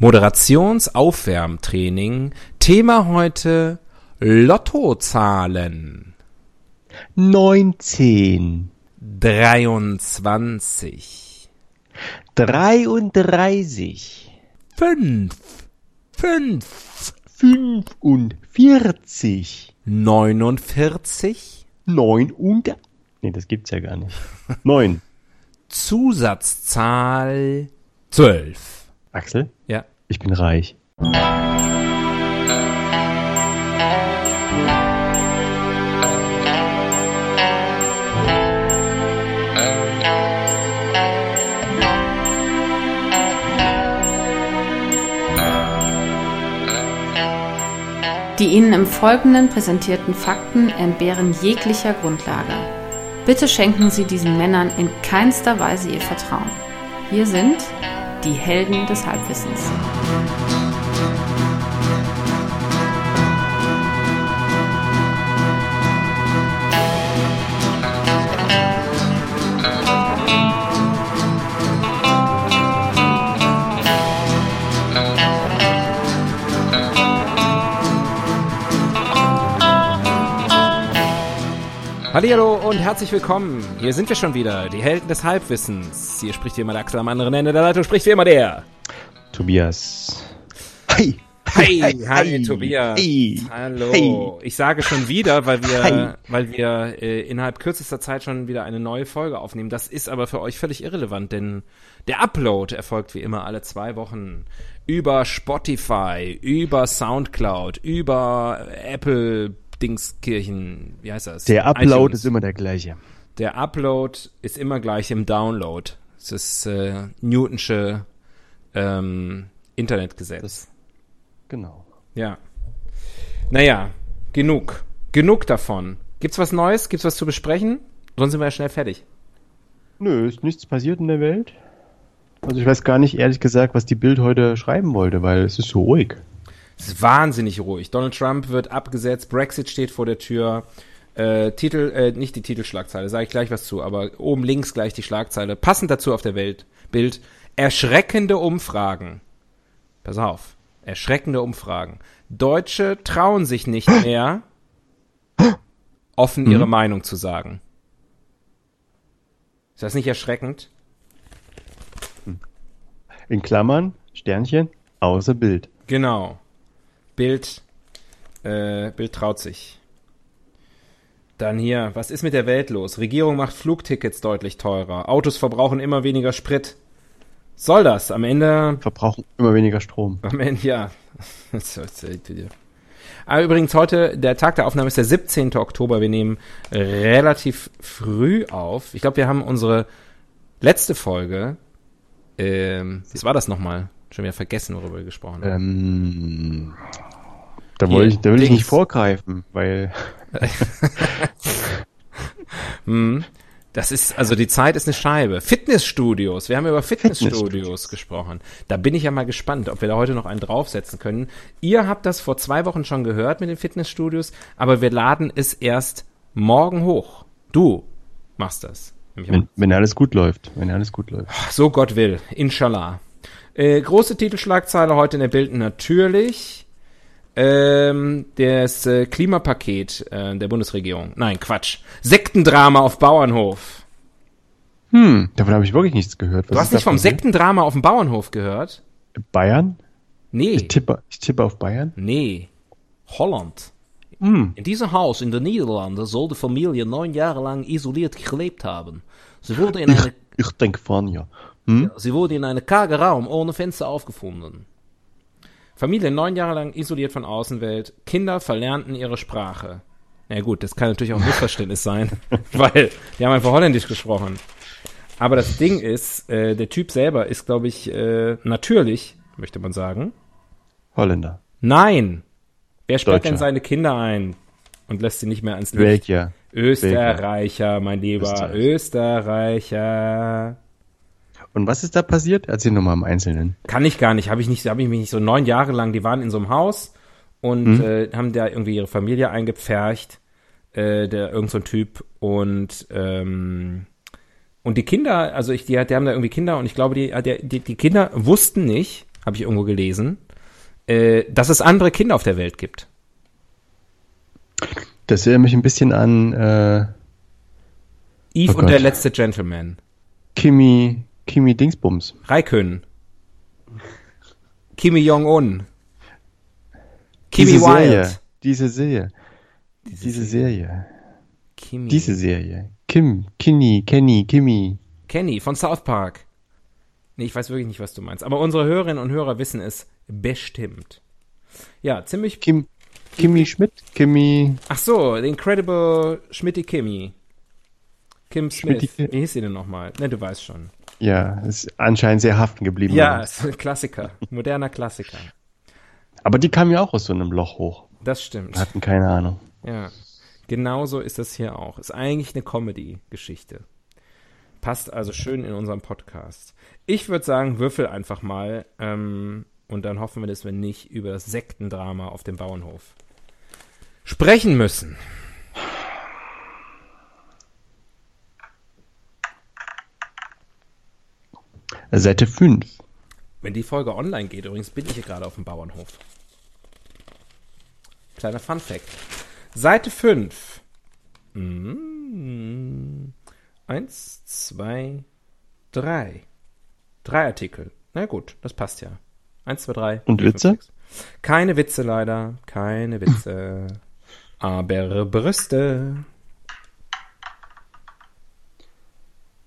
Moderationsaufwärmtraining. Thema heute Lottozahlen. 19, 23, 33, 5, 5, 45, 49, 9 und... Nee, das gibt's ja gar nicht. 9. Zusatzzahl 12. Axel, Ja. Ich bin reich. Die Ihnen im Folgenden präsentierten Fakten entbehren jeglicher Grundlage. Bitte schenken Sie diesen Männern in keinster Weise Ihr Vertrauen. Hier sind die Helden des Halbwissens. Hallihallo und herzlich willkommen. Hier sind wir schon wieder, die Helden des Halbwissens. Hier spricht wie immer der Axel am anderen Ende der Leitung, spricht wie immer der. Tobias. Hi. Hi, hi, Tobias. Hi. Hallo. Hi. Ich sage schon wieder, weil wir, Hi. weil wir äh, innerhalb kürzester Zeit schon wieder eine neue Folge aufnehmen. Das ist aber für euch völlig irrelevant, denn der Upload erfolgt wie immer alle zwei Wochen über Spotify, über Soundcloud, über Apple Dingskirchen, wie heißt das? Der Upload iTunes. ist immer der gleiche. Der Upload ist immer gleich im Download. Das ist äh, Newtonsche ähm, Internetgesetz. Genau. Ja. Naja, genug. Genug davon. Gibt's was Neues? Gibt's was zu besprechen? Sonst sind wir ja schnell fertig. Nö, ist nichts passiert in der Welt. Also ich weiß gar nicht, ehrlich gesagt, was die Bild heute schreiben wollte, weil es ist so ruhig. Es ist wahnsinnig ruhig. Donald Trump wird abgesetzt, Brexit steht vor der Tür. Äh, Titel, äh, nicht die Titelschlagzeile, sage ich gleich was zu, aber oben links gleich die Schlagzeile. Passend dazu auf der Welt, Bild. Erschreckende Umfragen. Pass auf. Erschreckende Umfragen. Deutsche trauen sich nicht mehr, offen ihre Meinung zu sagen. Ist das nicht erschreckend? In Klammern, Sternchen, außer Bild. Genau. Bild, äh, Bild traut sich. Dann hier, was ist mit der Welt los? Regierung macht Flugtickets deutlich teurer. Autos verbrauchen immer weniger Sprit. Soll das? Am Ende, Verbrauchen immer weniger Strom. am Ende, ja. Aber übrigens heute, der Tag der Aufnahme ist der 17. Oktober. Wir nehmen relativ früh auf. Ich glaube, wir haben unsere letzte Folge, ähm, was war das nochmal? Schon wieder vergessen, worüber wir gesprochen haben. Ähm, da, Hier, wollte ich, da will ich Dings. nicht vorgreifen, weil Hm. Das ist, also die Zeit ist eine Scheibe. Fitnessstudios. Wir haben über Fitnessstudios, Fitnessstudios. gesprochen. Da bin ich ja mal gespannt, ob wir da heute noch einen draufsetzen können. Ihr habt das vor zwei Wochen schon gehört mit den Fitnessstudios, aber wir laden es erst morgen hoch. Du machst das. Wenn, wenn alles gut läuft, wenn alles gut läuft. so Gott will. Inshallah. Äh, große Titelschlagzeile heute in der Bild natürlich. Ähm, das äh, Klimapaket äh, der Bundesregierung. Nein, Quatsch. Sektendrama auf Bauernhof. Hm, davon habe ich wirklich nichts gehört. Was Du hast nicht vom? Sektendrama auf dem Bauernhof gehört? Bayern? Nee. Ich tippe, ich tippe auf Bayern. Nee. Holland. Hm, In diesem Haus in den Niederlanden soll die Familie neun Jahre lang isoliert gelebt haben. Sie wurde in, eine, ich denke von ja. Hm? sie wurde in einem kargen Raum ohne Fenster aufgefunden. Familie neun Jahre lang isoliert von Außenwelt. Kinder verlernten ihre Sprache. Na ja, gut, das kann natürlich auch ein Missverständnis sein, weil die haben einfach Holländisch gesprochen. Aber das Ding ist, äh, der Typ selber ist, glaube ich, äh, natürlich, möchte man sagen. Holländer. Nein. Wer sperrt denn seine Kinder ein und lässt sie nicht mehr ans Licht? Welcher? Österreicher, mein Lieber. Österreich. Österreicher. Und was ist da passiert? Erzähl nochmal im Einzelnen. Kann ich gar nicht. Habe ich nicht, habe ich mich nicht so neun Jahre lang, die waren in so einem Haus und äh, haben da irgendwie ihre Familie eingepfercht, äh, der irgend so ein Typ und ähm, und die Kinder, also ich, die, die haben da irgendwie Kinder und ich glaube, die, die, die Kinder wussten nicht, habe ich irgendwo gelesen, äh, dass es andere Kinder auf der Welt gibt. Das erinnert mich ein bisschen an äh, Eve Oh und der Gott. letzte Gentleman. Kimi, Kimi Dingsbums. Raikön. Kimi Jong-un. Kimi diese Wild. Serie. Diese Serie. Diese Serie. Kimi. Diese Serie. Kim, Kinny, Kenny, Kimi. Kenny von South Park. Nee, ich weiß wirklich nicht, was du meinst. Aber unsere Hörerinnen und Hörer wissen es bestimmt. Ja, ziemlich. Kim, Kimi Schmidt, Kimi. Ach so, The Incredible Schmitty Kimmy. Kim Smith. Schmitty Wie hieß sie denn nochmal? Ne, du weißt schon. Ja, ist anscheinend sehr haften geblieben. Ja, ist ein Klassiker. Moderner Klassiker. Aber die kamen ja auch aus so einem Loch hoch. Das stimmt. Hatten keine Ahnung. Ja. Genauso ist das hier auch. Ist eigentlich eine Comedy-Geschichte. Passt also schön in unserem Podcast. Ich würde sagen, würfel einfach mal ähm, und dann hoffen wir, dass wir nicht über das Sektendrama auf dem Bauernhof sprechen müssen. Seite 5. Wenn die Folge online geht, übrigens bin ich hier gerade auf dem Bauernhof. Kleiner Fun Fact. Seite 5. Mm. Eins, zwei, drei. Drei Artikel. Na gut, das passt ja. Eins, zwei, drei. Und vier, Witze? fünf. Keine Witze leider. Keine Witze. Aber Brüste.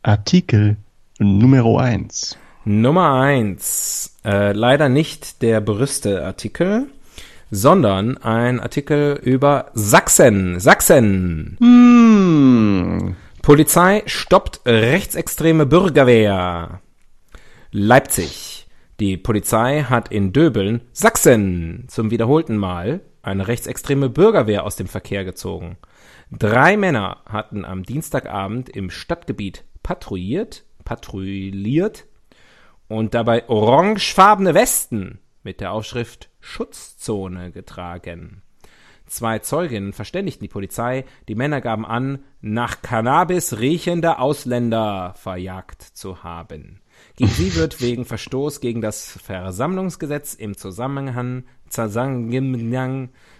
Artikel Nummer 1. Nummer eins. Äh, leider nicht der Brüste-Artikel, sondern ein Artikel über Sachsen. Sachsen. Hm. Polizei stoppt rechtsextreme Bürgerwehr. Leipzig. Die Polizei hat in Döbeln, Sachsen, zum wiederholten Mal eine rechtsextreme Bürgerwehr aus dem Verkehr gezogen. Drei Männer hatten am Dienstagabend im Stadtgebiet patrouilliert, patrouilliert und dabei orangefarbene Westen mit der Aufschrift Schutzzone getragen. Zwei Zeuginnen verständigten die Polizei, die Männer gaben an, nach Cannabis riechende Ausländer verjagt zu haben. Gegen sie wird wegen Verstoß gegen das Versammlungsgesetz im Zusammenhang,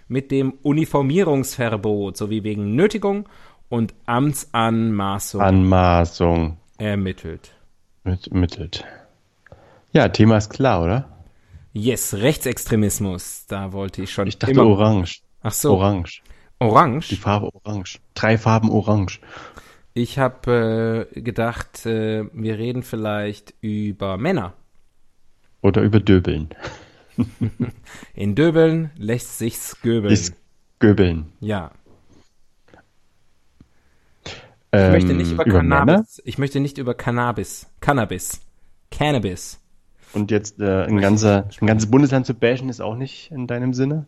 mit dem Uniformierungsverbot sowie wegen Nötigung und Amtsanmaßung Anmaßung ermittelt. mit mittelt. Ja, Thema ist klar, oder? Yes, Rechtsextremismus, da wollte ich schon Ich dachte immer. orange. Ach so, Orange. orange. Die Farbe orange. Drei Farben orange. Ich habe äh, gedacht, äh, wir reden vielleicht über Männer. Oder über Döbeln. In Döbeln lässt sich's göbeln. Ist Göbeln. ja. Ich Ähm, möchte nicht über, über Cannabis. Männer? Ich möchte nicht über Cannabis. Cannabis. Cannabis. Und jetzt äh, ein, ganzer, ein ganzes Bundesland zu bashen ist auch nicht in deinem Sinne?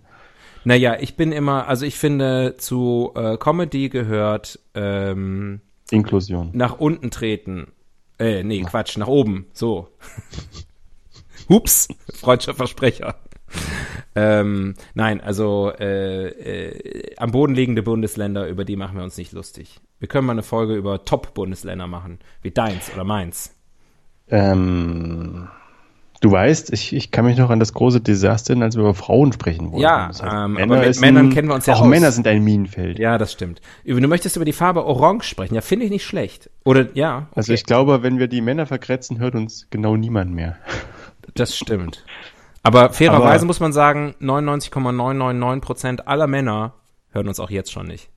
Naja, ich bin immer, also ich finde, zu äh, Comedy gehört ähm, Inklusion. nach unten treten. Äh, nee, Quatsch, nach oben. So. Hups, freudscher Versprecher. Ähm, nein, also äh, äh, am Boden liegende Bundesländer, über die machen wir uns nicht lustig. Wir können mal eine Folge über Top-Bundesländer machen, wie deins oder meins. Ähm, du weißt, ich, ich kann mich noch an das große Desaster erinnern, als wir über Frauen sprechen wollten. Ja, Das heißt, ähm, Männer aber mit Männern ein, kennen wir uns ja Auch aus. Männer sind ein Minenfeld. Ja, das stimmt. Du möchtest über die Farbe Orange sprechen. Ja, finde ich nicht schlecht. Oder ja, okay, Also ich glaube, wenn wir die Männer verkretzen, hört uns genau niemand mehr. das stimmt. Aber fairerweise muss man sagen, 99,999% aller Männer hören uns auch jetzt schon nicht.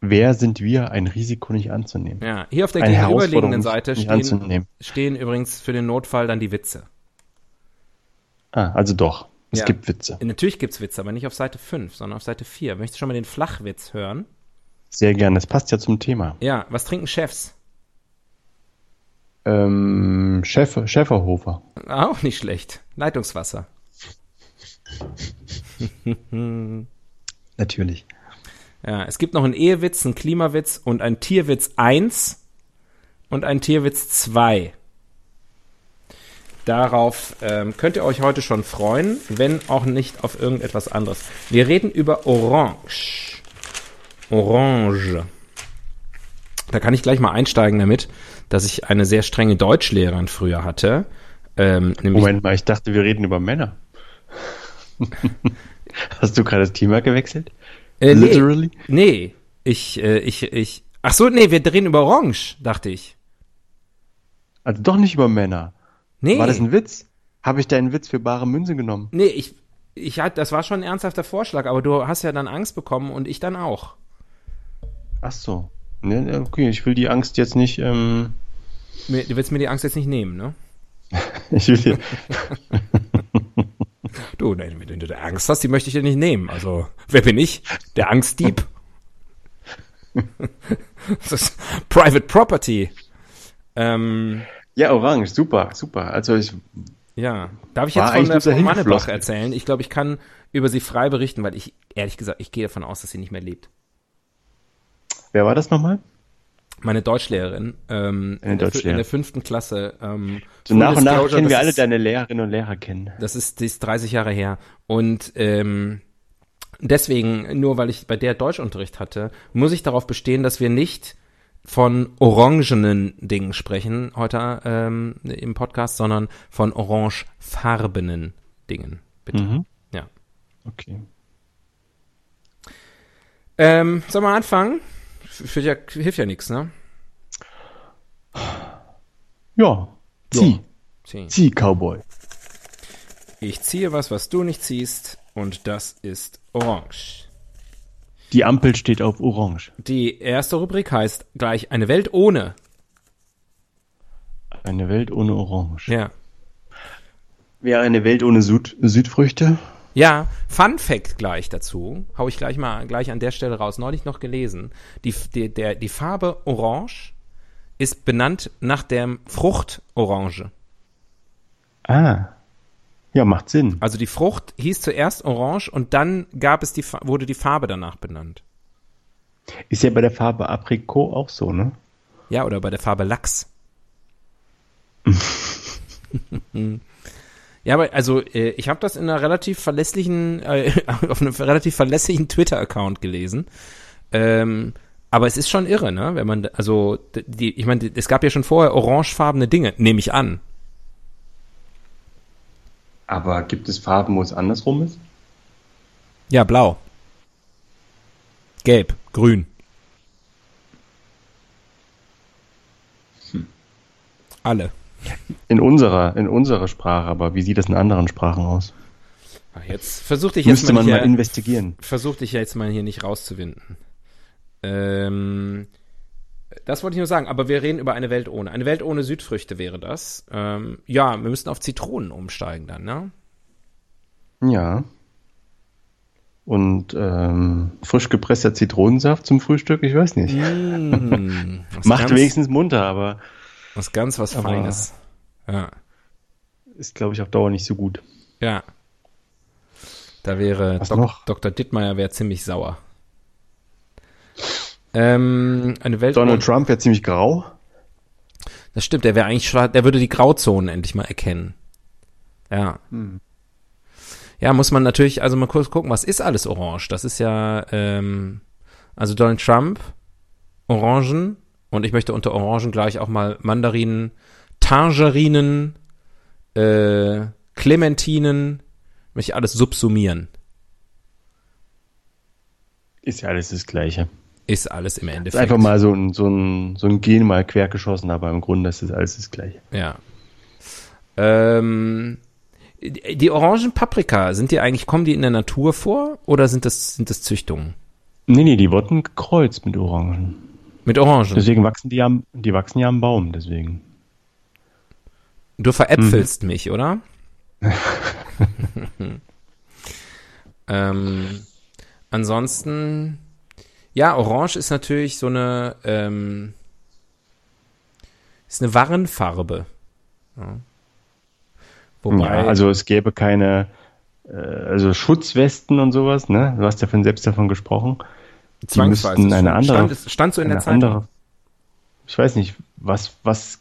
Wer sind wir, ein Risiko nicht anzunehmen? Ja, hier auf der Eine gegenüberliegenden Seite stehen, stehen übrigens für den Notfall dann die Witze. Ah, also doch. Es Ja. gibt Witze. Natürlich gibt's Witze, aber nicht auf Seite 5, sondern auf Seite 4. Möchtest du schon mal den Flachwitz hören? Sehr gerne. Das passt ja zum Thema. Ja, was trinken Chefs? Ähm, Chef, Schäferhofer. Auch nicht schlecht. Leitungswasser. Natürlich. Ja, es gibt noch einen Ehewitz, einen Klimawitz und einen Tierwitz 1 und einen Tierwitz 2. Darauf ähm, könnt ihr euch heute schon freuen, wenn auch nicht auf irgendetwas anderes. Wir reden über Orange. Orange. Da kann ich gleich mal einsteigen damit, dass ich eine sehr strenge Deutschlehrerin früher hatte. Ähm, Moment mal, ich dachte, wir reden über Männer. Hast du gerade das Thema gewechselt? äh, nee, Literally? nee, ich, äh, ich, ich, ach so, nee, wir drehen über Orange, dachte ich. Also doch nicht über Männer. Nee, War das ein Witz? Habe ich deinen Witz für bare Münze genommen? nee, ich, ich hatte, das war schon ein ernsthafter Vorschlag, aber du hast ja dann Angst bekommen und ich dann auch. Ach so. Ne, okay, ich will die Angst jetzt nicht. Ähm, Du willst mir die Angst jetzt nicht nehmen, ne? Ich will die, Du, nein, wenn du da Angst hast, die möchte ich dir nicht nehmen. Also, wer bin ich? Der Angstdieb? das ist Private Property. Ähm, ja, Orange, super, super. Also ich, ja. Darf ich jetzt von der nur Frau Mannebach erzählen? Ich glaube, ich kann über sie frei berichten, weil ich, ehrlich gesagt, ich gehe davon aus, dass sie nicht mehr lebt. wer war das nochmal? Meine Deutschlehrerin, ähm, in, der, fü- in Deutschlehrerin. der fünften Klasse. Ähm, So nach und nach kennen wir das alle ist- deine Lehrerinnen und Lehrer kennen. Das ist, die ist 30 Jahre her. Und ähm, deswegen, nur weil ich bei der Deutschunterricht hatte, muss ich darauf bestehen, dass wir nicht von orangenen Dingen sprechen heute ähm, im Podcast, sondern von orangefarbenen Dingen. Bitte. Mhm. Ja. Okay. Ähm, sollen wir anfangen? Für, ja, hilft ja nichts, ne? Ja. Zieh. Zieh. Zieh, Cowboy. Ich ziehe was, was du nicht ziehst, und das ist orange. Die Ampel steht auf Orange. Die erste Rubrik heißt gleich eine Welt ohne. Eine Welt ohne Orange. Ja. Wäre eine Welt ohne Süd Südfrüchte? Ja, Fun Fact gleich dazu, hau ich gleich mal gleich an der Stelle raus. Neulich noch gelesen. Die, die, der, die Farbe Orange ist benannt nach der Frucht Orange. Ah. Ja, macht Sinn. Also die Frucht hieß zuerst Orange und dann gab es die, wurde die Farbe danach benannt. Ist ja bei der Farbe Aprikot auch so, ne? Ja, oder bei der Farbe Lachs. ja, aber also äh, ich habe das in einer relativ verlässlichen, äh, auf einem relativ verlässlichen Twitter-Account gelesen. Ähm, aber es ist schon irre, ne? Wenn man, also die, ich meine, es gab ja schon vorher orangefarbene Dinge, nehme ich an. Aber gibt es Farben, wo es andersrum ist? Ja, blau. Gelb, grün. Alle. In unserer, in unserer Sprache, aber wie sieht das in anderen Sprachen aus? Ach, Jetzt versuch dich jetzt Müsste mal man hier, mal investigieren. versuch dich jetzt mal hier nicht rauszuwinden. Ähm, das wollte ich nur sagen, aber wir reden über eine Welt ohne. Eine Welt ohne Südfrüchte wäre das. Ähm, ja, wir müssten auf Zitronen umsteigen dann, ne? Ja. Und ähm, frisch gepresster Zitronensaft zum Frühstück, ich weiß nicht. Mm, Macht wenigstens munter, aber was ganz was Aber- Feines. Ja, ist, glaube ich, auf Dauer nicht so gut. ja. Da wäre Dok? Dr. Dittmeier wäre ziemlich sauer. Ähm, eine Welt Donald Trump wäre ziemlich grau. Das stimmt, der wäre eigentlich schwarz, der würde die Grauzonen endlich mal erkennen. Ja. Ja, muss man natürlich, also mal kurz gucken, was ist alles orange? Das ist ja, ähm, also Donald Trump, Orangen, und ich möchte unter Orangen gleich auch mal Mandarinen, Tangerinen, äh, Clementinen, möchte ich alles subsumieren. Ist ja alles das Gleiche. Ist alles im Ist Endeffekt. einfach mal so ein, so ein, so ein Gen mal quer geschossen, aber im Grunde ist das alles das Gleiche. Ja. Ähm, die die orangen Paprika, sind die eigentlich, kommen die in der Natur vor oder sind das, sind das Züchtungen? Nee, nee, die wurden gekreuzt mit Orangen. Mit Orangen. Deswegen wachsen die am, die wachsen ja am Baum, deswegen. Du veräpfelst mich, oder? ähm, ansonsten, ja, Orange ist natürlich so eine, ähm, ist eine Warnfarbe. Ja. Wobei, Ja, also es gäbe keine, äh, also Schutzwesten und sowas, ne? Du hast ja von selbst davon gesprochen. Zwangsweise. müssten eine andere- stand, es- stand so in der Zeitung. andere. Ich weiß nicht, was, was,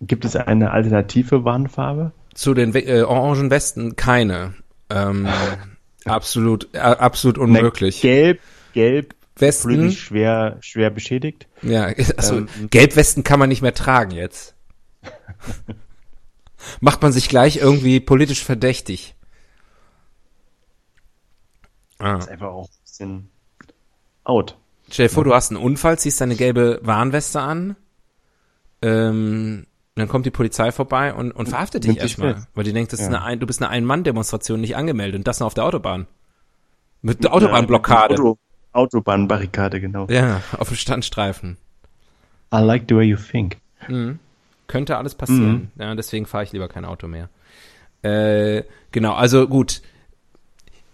gibt es eine alternative Warnfarbe? Zu den äh, orangen Westen keine. Ähm, absolut, äh, absolut unmöglich. Gelb, gelb, Westen, schwer, schwer beschädigt. ja, also Ähm, Gelbwesten kann man nicht mehr tragen jetzt. Macht man sich gleich irgendwie politisch verdächtig. Ah. Das ist einfach auch ein bisschen out. Stell dir vor, du hast einen Unfall, ziehst deine gelbe Warnweste an, ähm, dann kommt die Polizei vorbei und, und verhaftet dich erstmal, weil die denkt, das ja. ist eine, du bist eine Ein-Mann-Demonstration nicht angemeldet und das noch auf der Autobahn. Mit der Autobahnblockade. Auto, Autobahnbarrikade, genau. Ja, auf dem Standstreifen. I like the way you think. Mhm. Könnte alles passieren. Mhm. Ja, deswegen fahre ich lieber kein Auto mehr. Äh, genau, also gut.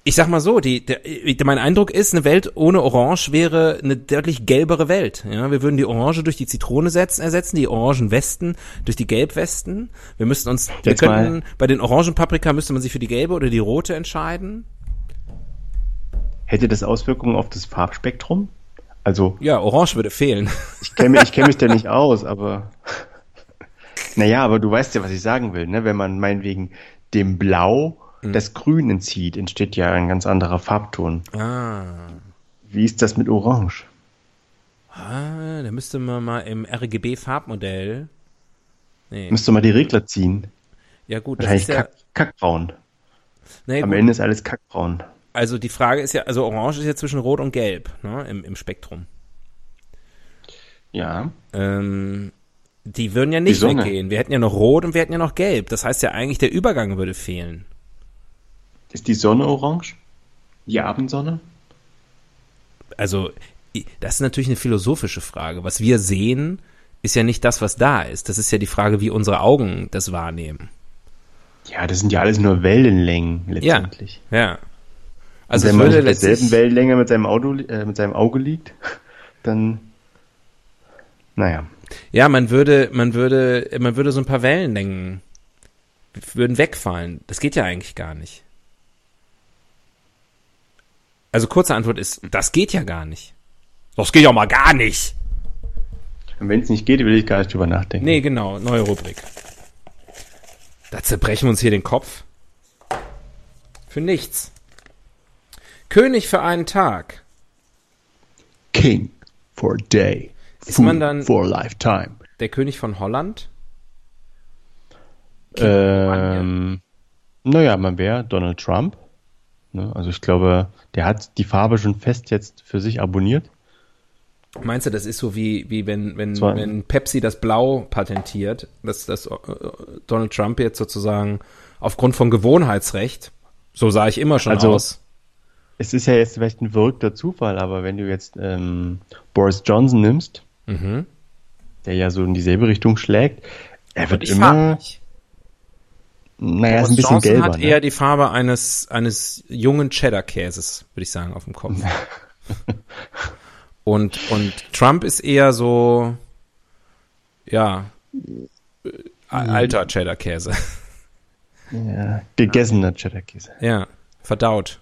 Ich sag mal so, die, der, mein Eindruck ist, eine Welt ohne Orange wäre eine deutlich gelbere Welt. Ja, wir würden die Orange durch die Zitrone setzen, ersetzen, die orangen Westen durch die Gelbwesten. Wir müssten uns, wir könnten, bei den orangen Paprika müsste man sich für die gelbe oder die rote entscheiden. Hätte das Auswirkungen auf das Farbspektrum? Also. Ja, Orange würde fehlen. Ich kenne ich kenn mich da nicht aus, aber. Naja, aber du weißt ja, was ich sagen will, ne? Wenn man meinetwegen dem Blau mhm. das Grün entzieht, entsteht ja ein ganz anderer Farbton. Ah. Wie ist das mit Orange? Ah, da müsste man mal im RGB-Farbmodell. Nee. Müsste man die Regler ziehen. Ja, gut, das ist ja. Kack, kackbraun. Nee, Am gut. Ende ist alles kackbraun. Also die Frage ist ja, also Orange ist ja zwischen Rot und Gelb, ne, im, im Spektrum. Ja. Ähm, die würden ja nicht weggehen. Wir hätten ja noch Rot und wir hätten ja noch Gelb. Das heißt ja eigentlich, der Übergang würde fehlen. Ist die Sonne orange? Die Abendsonne? Also, das ist natürlich eine philosophische Frage. Was wir sehen, ist ja nicht das, was da ist. Das ist ja die Frage, wie unsere Augen das wahrnehmen. Ja, das sind ja alles nur Wellenlängen letztendlich. Ja. ja. Also wenn man auf derselben Wellenlänge mit seinem Auto, äh, mit seinem Auge liegt, dann, naja. Ja, man würde, man würde, man würde so ein paar Wellenlängen würden wegfallen. Das geht ja eigentlich gar nicht. Also kurze Antwort ist, das geht ja gar nicht. Das geht ja mal gar nicht. Und wenn es nicht geht, will ich gar nicht drüber nachdenken. Nee, genau, neue Rubrik. Da zerbrechen wir uns hier den Kopf. Für nichts. König für einen Tag. King for a day. Ist man dann for a lifetime. Der König von Holland? Ähm, naja, man wäre Donald Trump. Ne? Also ich glaube, der hat die Farbe schon fest jetzt für sich abonniert. Meinst du, das ist so wie, wie wenn, wenn, wenn Pepsi das Blau patentiert, dass, dass äh, Donald Trump jetzt sozusagen aufgrund von Gewohnheitsrecht, so sah ich immer schon also, aus. Es ist ja jetzt vielleicht ein verrückter Zufall, aber wenn du jetzt ähm, Boris Johnson nimmst, mhm. der ja so in dieselbe Richtung schlägt. Er wird immer. Naja, ist ein bisschen Johnson gelber. hat ne? eher die Farbe eines, eines jungen Cheddar-Käses, würde ich sagen, auf dem Kopf. und, und Trump ist eher so, ja, äh, alter Cheddar-Käse. Ja, gegessener Cheddar-Käse. Ja, verdaut.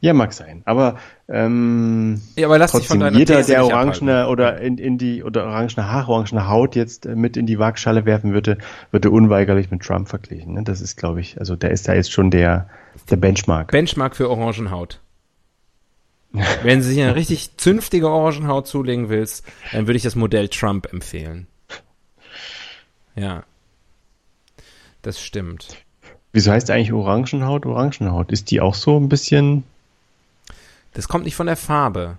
Ja, mag sein. Aber ähm, ja, aber lass trotzdem, dich von jeder, These der orangene oder in, in die oder orangene Haare, orangene Haut jetzt äh, mit in die Waagschale werfen würde, würde unweigerlich mit Trump verglichen. Ne? Das ist, glaube ich, also der ist da jetzt schon der der Benchmark. Benchmark für Orangenhaut. Wenn du sich eine richtig zünftige Orangenhaut zulegen willst, dann würde ich das Modell Trump empfehlen. Ja. Das stimmt. Wieso heißt eigentlich Orangenhaut Orangenhaut? Ist die auch so ein bisschen das kommt nicht von der Farbe.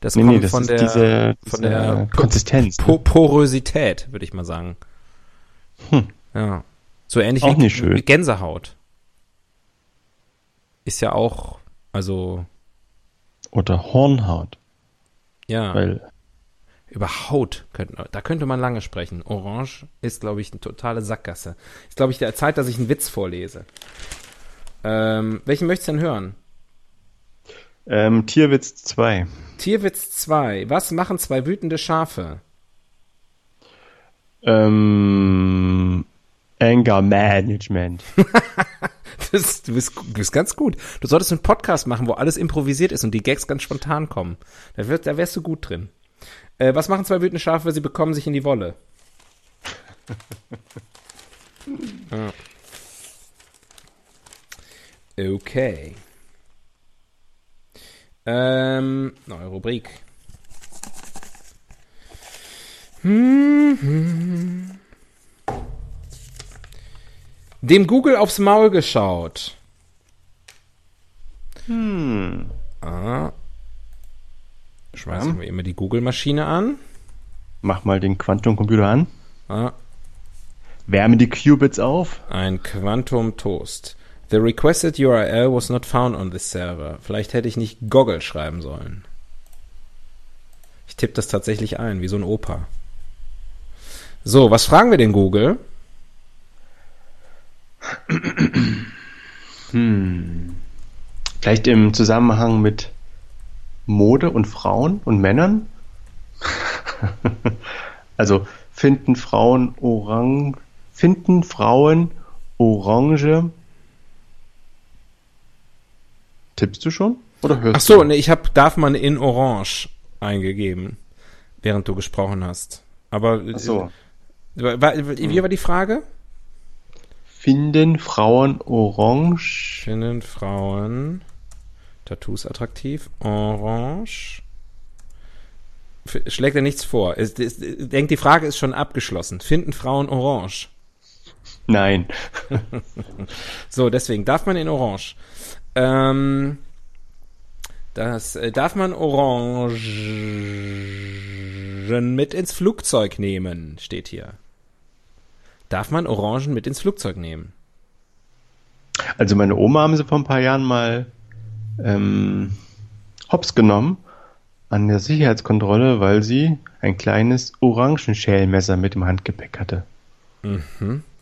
Das nee, kommt nee, das von, der, diese, von der Konsistenz. Po Porosität, würde ich mal sagen. Hm. Ja. So ähnlich auch wie nicht schön. Gänsehaut. Ist ja auch, also. Oder Hornhaut. Ja. Weil über Haut, könnte, da könnte man lange sprechen. Orange ist, glaube ich, eine totale Sackgasse. Ist, glaube ich, der Zeit, dass ich einen Witz vorlese. Ähm, welchen möchtest du denn hören? Ähm, Tierwitz 2. Tierwitz 2. Was machen zwei wütende Schafe? Ähm, Anger Management. das, du, bist, du bist ganz gut. Du solltest einen Podcast machen, wo alles improvisiert ist und die Gags ganz spontan kommen. Da, wird, da wärst du gut drin. Äh, was machen zwei wütende Schafe? Sie bekommen sich in die Wolle. ah. Okay. Ähm, neue Rubrik. Hm, hm, hm. Dem Google aufs Maul geschaut. Schmeißen wir immer die Google-Maschine an. Mach mal den Quantumcomputer an. Ah, Wärme die Qubits auf. ein Quantum Toast. The requested URL was not found on this server. Vielleicht hätte ich nicht Goggle schreiben sollen. Ich tippe das tatsächlich ein, wie so ein Opa. So, was fragen wir den Google? Vielleicht im Zusammenhang mit Mode und Frauen und Männern. also finden Frauen orang finden Frauen orange. Tippst du schon? Oder hörst Ach so, du? nee, ich habe darf man in Orange eingegeben, während du gesprochen hast. Aber Ach so. Wie war die Frage? Finden Frauen orange? Finden Frauen Tattoos attraktiv? Orange. Schlägt er nichts vor. Es, es, denkt, die Frage ist schon abgeschlossen. Finden Frauen Orange? Nein. So, deswegen darf man in Orange. Ähm, das äh, darf man Orangen mit ins Flugzeug nehmen, steht hier. Darf man Orangen mit ins Flugzeug nehmen? Also meine Oma haben sie vor ein paar Jahren mal ähm, hops genommen an der Sicherheitskontrolle, weil sie ein kleines Orangenschälmesser mit im Handgepäck hatte.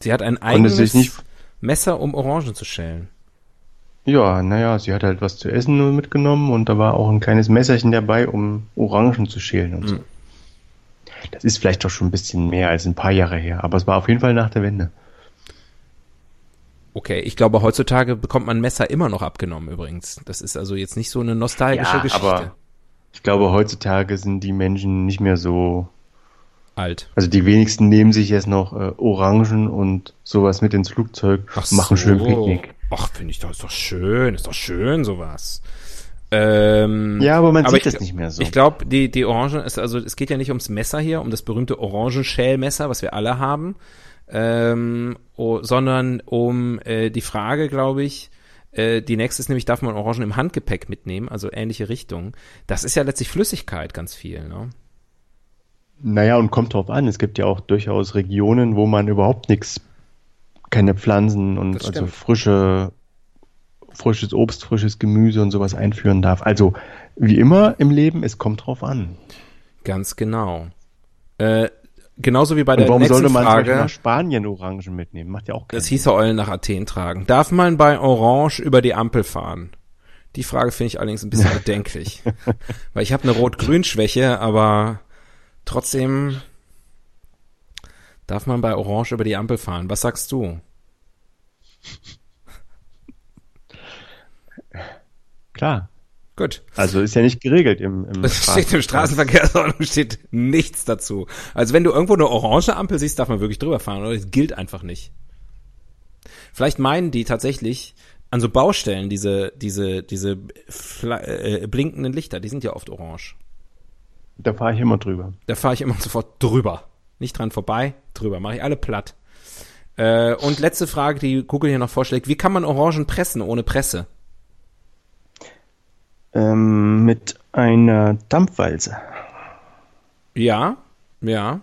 Sie hat ein eigenes nicht. Messer, um Orangen zu schälen. Ja, naja, sie hat halt was zu essen nur mitgenommen und da war auch ein kleines Messerchen dabei, um Orangen zu schälen und so. Das ist vielleicht doch schon ein bisschen mehr als ein paar Jahre her, aber es war auf jeden Fall nach der Wende. Okay, ich glaube, heutzutage bekommt man Messer immer noch abgenommen übrigens. Das ist also jetzt nicht so eine nostalgische Ja, Geschichte. aber ich glaube, heutzutage sind die Menschen nicht mehr so Alt. Also die wenigsten nehmen sich jetzt noch äh, Orangen und sowas mit ins Flugzeug, Ach machen schön so. Picknick. Ach, finde ich doch, ist doch schön, ist doch schön sowas. Ähm, Ja, aber man aber sieht ich- das nicht mehr so. Ich glaube, die, die Orange ist, also es geht ja nicht ums Messer hier, um das berühmte Orangenschälmesser, was wir alle haben, ähm, oh, sondern um äh, die Frage, glaube ich, äh, die nächste ist nämlich, darf man Orangen im Handgepäck mitnehmen, also ähnliche Richtung. Das ist ja letztlich Flüssigkeit, ganz viel, ne? Naja, und kommt drauf an. Es gibt ja auch durchaus Regionen, wo man überhaupt nichts, keine Pflanzen und also frische, frisches Obst, frisches Gemüse und sowas einführen darf. Also wie immer im Leben, es kommt drauf an. Ganz genau. Äh, genauso wie bei Und der warum letzten sollte man Frage. nach Spanien Orangen mitnehmen? Macht ja auch keinen Das hieß ja Eulen nach Athen tragen. Darf man bei Orange über die Ampel fahren? Die Frage finde ich allerdings ein bisschen bedenklich. Weil ich habe eine Rot-Grün-Schwäche, aber trotzdem darf man bei Orange über die Ampel fahren. Was sagst du? Klar. Gut. Also ist ja nicht geregelt im, im Es steht im Straßenverkehrsordnung steht nichts dazu. Also wenn du irgendwo eine orange Ampel siehst, darf man wirklich drüber fahren, oder? Das gilt einfach nicht. Vielleicht meinen die tatsächlich an so Baustellen diese diese diese äh, blinkenden Lichter, die sind ja oft orange. Da fahre ich immer drüber. Da fahre ich immer sofort drüber. Nicht dran vorbei, drüber. Mache ich alle platt. Äh, und letzte Frage, die Google hier noch vorschlägt. Wie kann man Orangen pressen ohne Presse? Ähm, mit einer Dampfwalze. Ja, ja.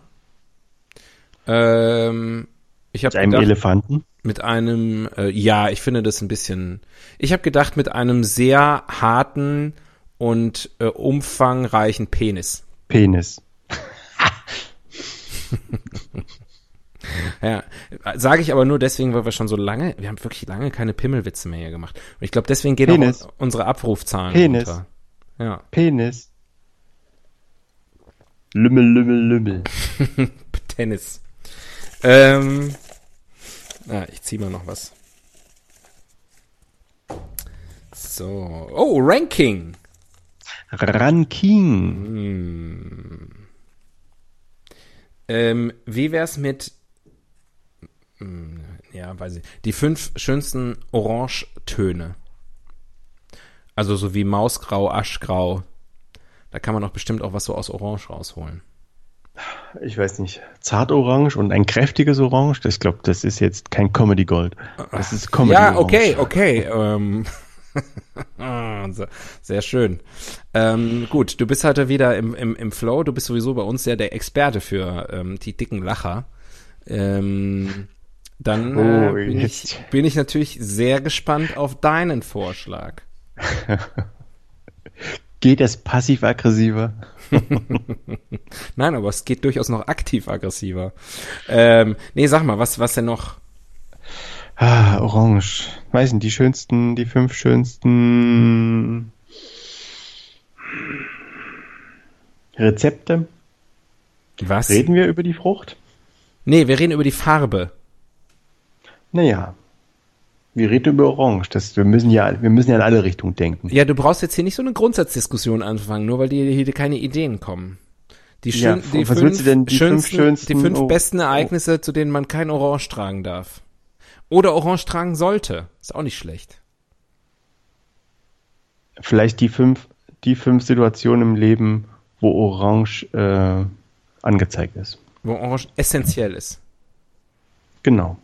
Ähm, ich habe Mit einem gedacht, Elefanten. mit einem, äh, ja, ich finde das ein bisschen. Ich habe gedacht mit einem sehr harten und äh, umfangreichen Penis. Penis. Ja, sage ich aber nur deswegen, weil wir schon so lange, wir haben wirklich lange keine Pimmelwitze mehr hier gemacht. Und ich glaube, deswegen gehen Penis. auch unsere Abrufzahlen Penis. runter. Ja, Penis. Lümmel, Lümmel, Lümmel. Tennis. Ähm, ja, ich zieh mal noch was. So, oh, Ranking. Ranking. Ähm, wie wär's mit, hm, ja, weiß ich, die fünf schönsten Orangetöne? Also so wie Mausgrau, Aschgrau. Da kann man doch bestimmt auch was so aus Orange rausholen. ich weiß nicht, zartorange und ein kräftiges Orange. Das, ich glaube, das ist jetzt kein Comedy Gold. Das ist Comedy Ja, Orange. okay, okay. Ähm, sehr, schön. Ähm, gut, du bist halt wieder im, im, im Flow. Du bist sowieso bei uns ja der Experte für ähm, die dicken Lacher. Ähm, dann äh, Oh, bin, jetzt. ich, bin ich natürlich sehr gespannt auf deinen Vorschlag. Geht es passiv-aggressiver? Nein, aber es geht durchaus noch aktiv-aggressiver. Ähm, nee, sag mal, was, was denn noch? Ah, orange. Weiß nicht, die schönsten, die fünf schönsten Rezepte. Was? Reden wir über die Frucht? Nee, wir reden über die Farbe. Naja. Wir reden über Orange. Das, wir müssen ja, wir müssen ja in alle Richtungen denken. Ja, du brauchst jetzt hier nicht so eine Grundsatzdiskussion anfangen, nur weil dir hier keine Ideen kommen. Die, Ja, schön, die, was fünf, denn, die fünf schönsten, die fünf besten Ereignisse, zu denen man kein Orange tragen darf. Oder Orange tragen sollte. Ist auch nicht schlecht. Vielleicht die fünf, die fünf Situationen im Leben, wo Orange äh, angezeigt ist. Wo Orange essentiell ist. Genau.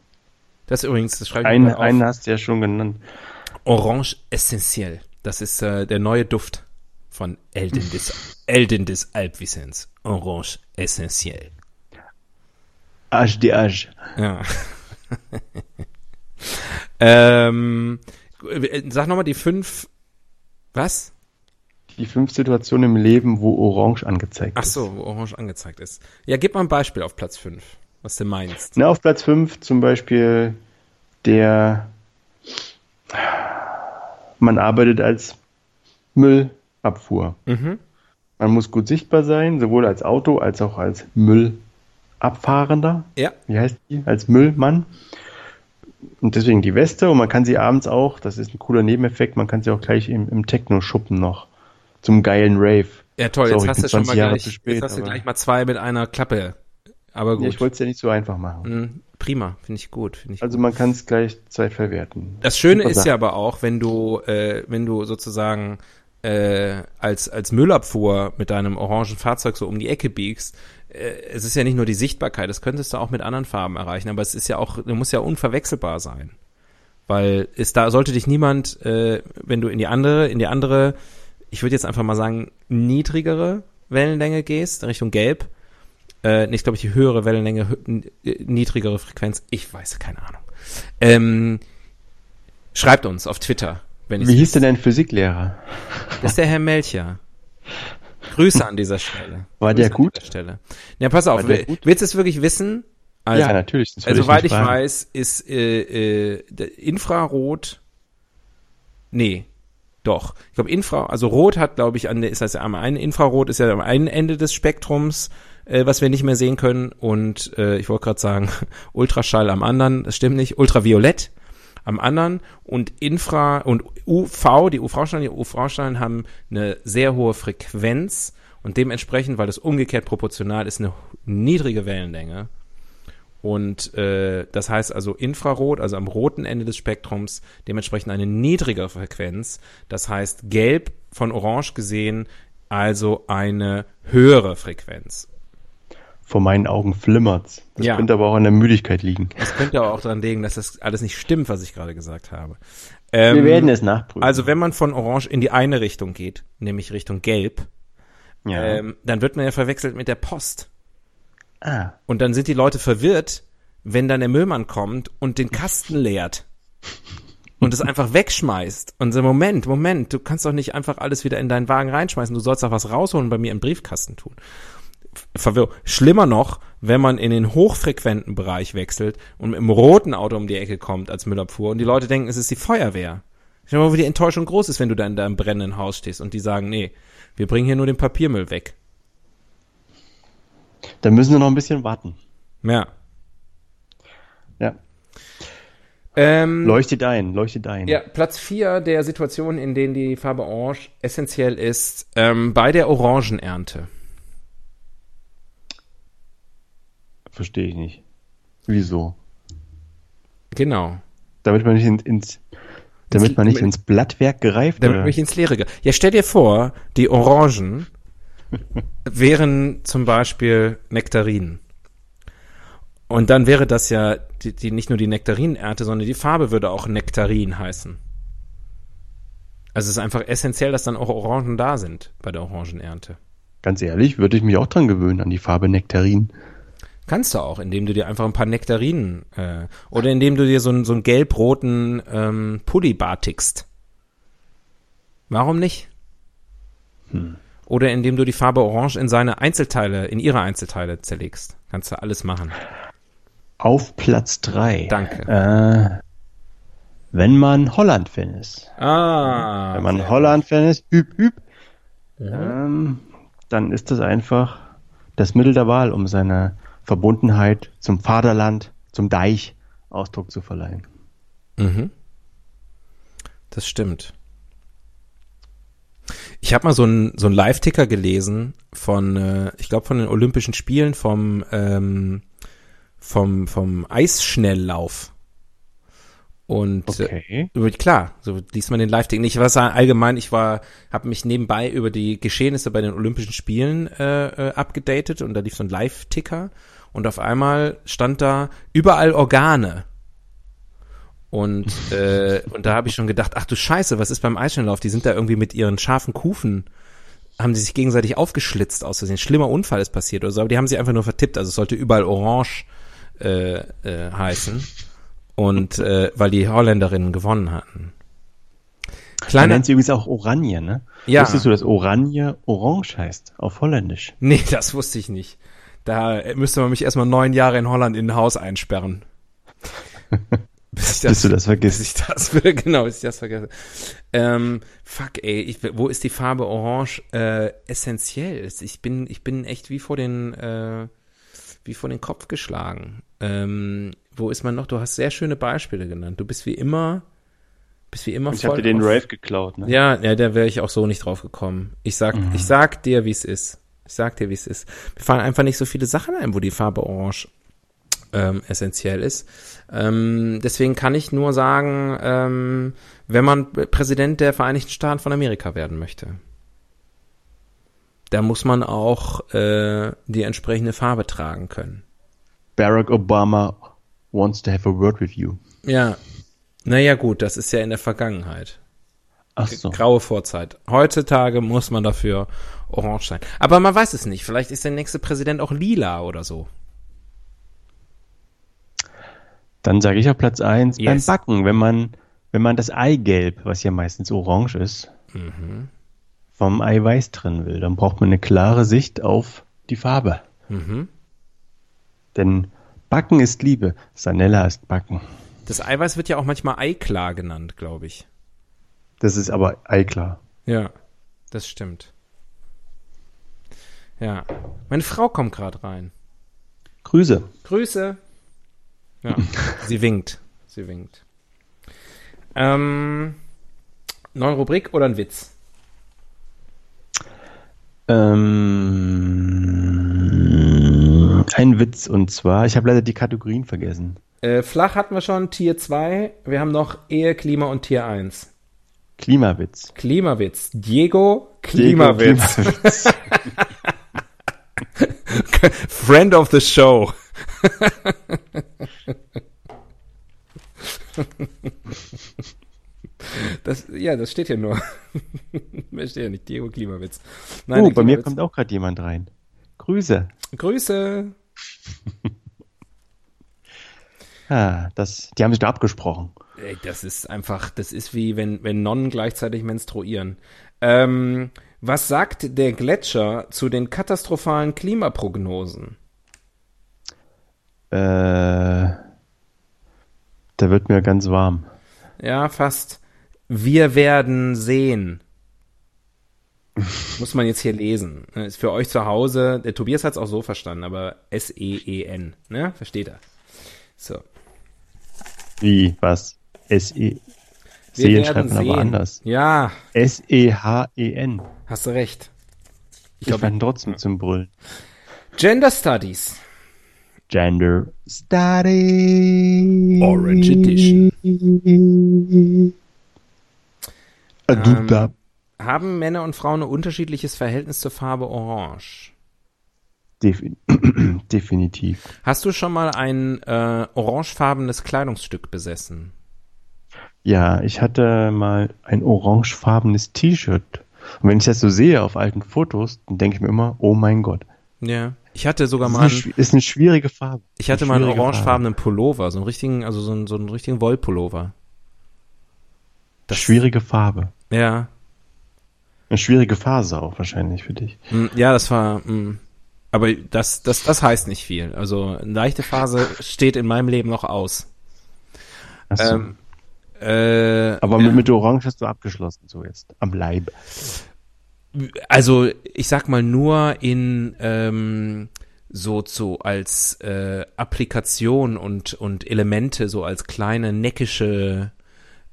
Das ist übrigens, das schreibe ich auf. einen hast du ja schon genannt. Orange essentiell. Das ist äh, der neue Duft von Elden des, Elden des Alpwissens. Orange essentiell. Age de Age. Ja. ähm, sag nochmal die fünf. Was? Die fünf Situationen im Leben, wo Orange angezeigt Ach ist. so, wo Orange angezeigt ist. Ja, gib mal ein Beispiel auf Platz fünf, was du meinst. Na, auf Platz 5 zum Beispiel der man arbeitet als Müllabfuhr. Mhm. Man muss gut sichtbar sein, sowohl als Auto als auch als Müllabfahrender. Ja. Wie heißt die? Als Müllmann. Und deswegen die Weste und man kann sie abends auch, das ist ein cooler Nebeneffekt, man kann sie auch gleich im, im Techno-Schuppen noch zum geilen Rave. Ja, toll, Sorry, jetzt hast du schon 20 mal Jahre gleich, spät, jetzt hast du gleich mal zwei mit einer Klappe. Aber Ja, gut. ich wollte es ja nicht so einfach machen. Mhm, Prima, finde ich gut, finde ich Also man kann es gleich zwei verwerten. Das Schöne Super ist Sache. ja aber auch, wenn du, äh, wenn du sozusagen äh, als, als Müllabfuhr mit deinem orangen Fahrzeug so um die Ecke biegst, äh, es ist ja nicht nur die Sichtbarkeit, das könntest du auch mit anderen Farben erreichen, aber es ist ja auch, du musst ja unverwechselbar sein. Weil es da sollte dich niemand, äh, wenn du in die andere, in die andere, ich würde jetzt einfach mal sagen, niedrigere Wellenlänge gehst, Richtung Gelb, äh, nicht, glaube ich, die höhere Wellenlänge, hö- äh, niedrigere Frequenz, ich weiß, keine Ahnung. Ähm, schreibt uns auf Twitter, wenn Wie hieß denn dein Physiklehrer? Das ist der Herr Melcher. Grüße an dieser Stelle. War der Grüße an gut? Stelle. Ja, pass auf, der will- willst du es wirklich wissen? Also, ja, natürlich. also, soweit ich fragen. weiß, ist äh, äh, der Infrarot. Nee, doch. Ich glaube, Infra, also Rot hat, glaube ich, an der, ist das ja am einen Infrarot ist ja am einen Ende des Spektrums, äh, was wir nicht mehr sehen können. Und äh, ich wollte gerade sagen, Ultraschall am anderen, das stimmt nicht, Ultraviolett am anderen und Infra und UV, die UV-Strahlen, die UV-Strahlen haben eine sehr hohe Frequenz und dementsprechend, weil das umgekehrt proportional ist, eine niedrige Wellenlänge. Und äh, das heißt also Infrarot, also am roten Ende des Spektrums, dementsprechend eine niedrigere Frequenz. Das heißt Gelb von Orange gesehen, also eine höhere Frequenz. Vor meinen Augen flimmert's. Das Ja. könnte aber auch an der Müdigkeit liegen. Das könnte aber auch daran liegen, dass das alles nicht stimmt, was ich gerade gesagt habe. Ähm, Wir werden es nachprüfen. Also wenn man von Orange in die eine Richtung geht, nämlich Richtung Gelb, ja. ähm, dann wird man ja verwechselt mit der Post. ah. Und dann sind die Leute verwirrt, wenn dann der Müllmann kommt und den Kasten leert. Und es einfach wegschmeißt. Und so, Moment, Moment, du kannst doch nicht einfach alles wieder in deinen Wagen reinschmeißen. Du sollst doch was rausholen und bei mir im Briefkasten tun. Verwirrung. Schlimmer noch, wenn man in den hochfrequenten Bereich wechselt und mit dem roten Auto um die Ecke kommt als Müllabfuhr und die Leute denken, es ist die Feuerwehr. Ich mal, wo die Enttäuschung groß ist, wenn du da in deinem brennenden Haus stehst und die sagen, nee, wir bringen hier nur den Papiermüll weg. Da müssen wir noch ein bisschen warten. Ja. Ja. Ähm, Leuchtet ein, leuchtet ein. Ja, Platz 4 der Situationen, in denen die Farbe Orange essentiell ist, ähm, bei der Orangenernte. Verstehe ich nicht. Wieso? Genau. Damit man nicht in, ins, damit man nicht ins Blattwerk gereift Damit oder? mich ins Leere ge Ja, stell dir vor, die Orangen wären zum Beispiel Nektarinen. Und dann wäre das ja die, die, nicht nur die Nektarinenernte, sondern die Farbe würde auch Nektarin heißen. Also es ist einfach essentiell, dass dann auch Orangen da sind bei der Orangenernte. Ganz ehrlich, würde ich mich auch dran gewöhnen, an die Farbe Nektarin. Kannst du auch, indem du dir einfach ein paar Nektarinen äh, oder indem du dir so, einen so einen gelb-roten ähm, Pulli bartigst. Warum nicht? Hm. Oder indem du die Farbe Orange in seine Einzelteile, in ihre Einzelteile zerlegst. Kannst du alles machen. Auf Platz 3. Danke. Äh, wenn man Holland-Fan ist. Ah. Wenn man Holland-Fan ist, hüb, hüb, ähm, dann ist das einfach das Mittel der Wahl, um seine Verbundenheit zum Vaterland, zum Deich Ausdruck zu verleihen. Mhm. Das stimmt. Ich habe mal so einen so einen Live-Ticker gelesen von, äh, ich glaube von den Olympischen Spielen vom ähm, vom vom Eisschnelllauf. Und okay. äh, klar, so liest man den Live-Ticker. Ich war allgemein, ich war, habe mich nebenbei über die Geschehnisse bei den Olympischen Spielen äh, äh, abgedatet und da lief so ein Live-Ticker und auf einmal stand da überall Organe. Und, äh, und da habe ich schon gedacht, ach du Scheiße, was ist beim Eisschnelllauf? Die sind da irgendwie mit ihren scharfen Kufen, haben die sich gegenseitig aufgeschlitzt aus Versehen. Schlimmer Unfall ist passiert oder so, aber die haben sich einfach nur vertippt. Also es sollte überall orange äh, äh, heißen. Und äh, weil die Holländerinnen gewonnen hatten. Kleiner, Man nennt sie übrigens auch Oranje, ne? Ja. Wusstest du, dass Oranje orange heißt, auf Holländisch? Nee, das wusste ich nicht. Da müsste man mich erstmal neun Jahre in Holland in ein Haus einsperren. bis, ich das, bis du das vergisst. Bis ich das, genau, bis ich das vergesse. Ähm, fuck, ey, ich, wo ist die Farbe Orange äh, essentiell? Ich bin, ich bin echt wie vor den, äh, wie vor den Kopf geschlagen. Ähm, wo ist man noch? Du hast sehr schöne Beispiele genannt. Du bist wie immer, bist wie immer ich voll. Ich habe dir den Rave geklaut, ne? Ja, ja, da wäre ich auch so nicht drauf gekommen. Ich sag, mhm. ich sag dir, wie es ist. Ich sag dir, wie es ist. Mir fallen einfach nicht so viele Sachen ein, wo die Farbe Orange ähm, essentiell ist. Ähm, deswegen kann ich nur sagen, ähm, wenn man Präsident der Vereinigten Staaten von Amerika werden möchte, da muss man auch äh, die entsprechende Farbe tragen können. Barack Obama wants to have a word with you. Ja. Naja, gut, das ist ja in der Vergangenheit. Ach so. Graue Vorzeit. Heutzutage muss man dafür orange sein. Aber man weiß es nicht. Vielleicht ist der nächste Präsident auch lila oder so. Dann sage ich auf Platz 1 yes. beim Backen, wenn man, wenn man das Eigelb, was ja meistens orange ist, mhm. vom Eiweiß drin will, dann braucht man eine klare Sicht auf die Farbe. Mhm. Denn Backen ist Liebe, Sanella ist Backen. Das Eiweiß wird ja auch manchmal Eiklar genannt, glaube ich. Das ist aber Eiklar. Ja, das stimmt. Ja. Meine Frau kommt gerade rein. Grüße. Grüße. Ja, sie winkt. Sie winkt. Ähm, neue Rubrik oder ein Witz? Ähm, ein Witz und zwar, ich habe leider die Kategorien vergessen. Äh, flach hatten wir schon, Tier 2. Wir haben noch Ehe, Klima und Tier 1. Klimawitz. Klimawitz. Diego Klimawitz. Diego, Klimawitz. Friend of the show. Das, ja, das steht hier nur. Mehr steht ja nicht. Diego Klimawitz. Nein, oh, bei mir kommt auch gerade jemand rein. Grüße. Grüße. ah, das, die haben sich da abgesprochen. Das ist einfach, das ist wie wenn, wenn Nonnen gleichzeitig menstruieren. Ähm, was sagt der Gletscher zu den katastrophalen Klimaprognosen? Äh, da wird mir ganz warm. Ja, fast. Wir werden sehen. Muss man jetzt hier lesen. Ist für euch zu Hause, der Tobias hat es auch so verstanden, aber S-E-E-N, ne? Versteht er. So. Wie, was? S-E. Sehen schreibt man sehen. aber anders. Ja. S-E-H-E-N. Hast du recht. Ich, ich fand trotzdem zum Brüllen. Gender Studies. Gender Studies. Orange Edition. Ähm, haben Männer und Frauen ein unterschiedliches Verhältnis zur Farbe Orange? Defi Definitiv. Hast du schon mal ein äh, orangefarbenes Kleidungsstück besessen? Ja, ich hatte mal ein orangefarbenes T-Shirt. Und wenn ich das so sehe auf alten Fotos, dann denke ich mir immer, oh mein Gott. Ja. Ich hatte sogar Das mal, ist, eine, ist eine schwierige Farbe. ich hatte mal einen orangefarbenen Pullover, so einen richtigen, also so einen, so einen richtigen Wollpullover. Farbe. Schwierige Farbe. Ja. Eine schwierige Phase auch wahrscheinlich für dich. Mm, Ja, das war, mm, aber das, das, das heißt nicht viel. Also eine leichte Phase steht in meinem Leben noch aus. So. Ähm, äh, Aber ja. mit, mit Orange hast du abgeschlossen, so jetzt. Am Leib. Also ich sag mal nur in ähm, so so als äh, Applikation und und Elemente so als kleine neckische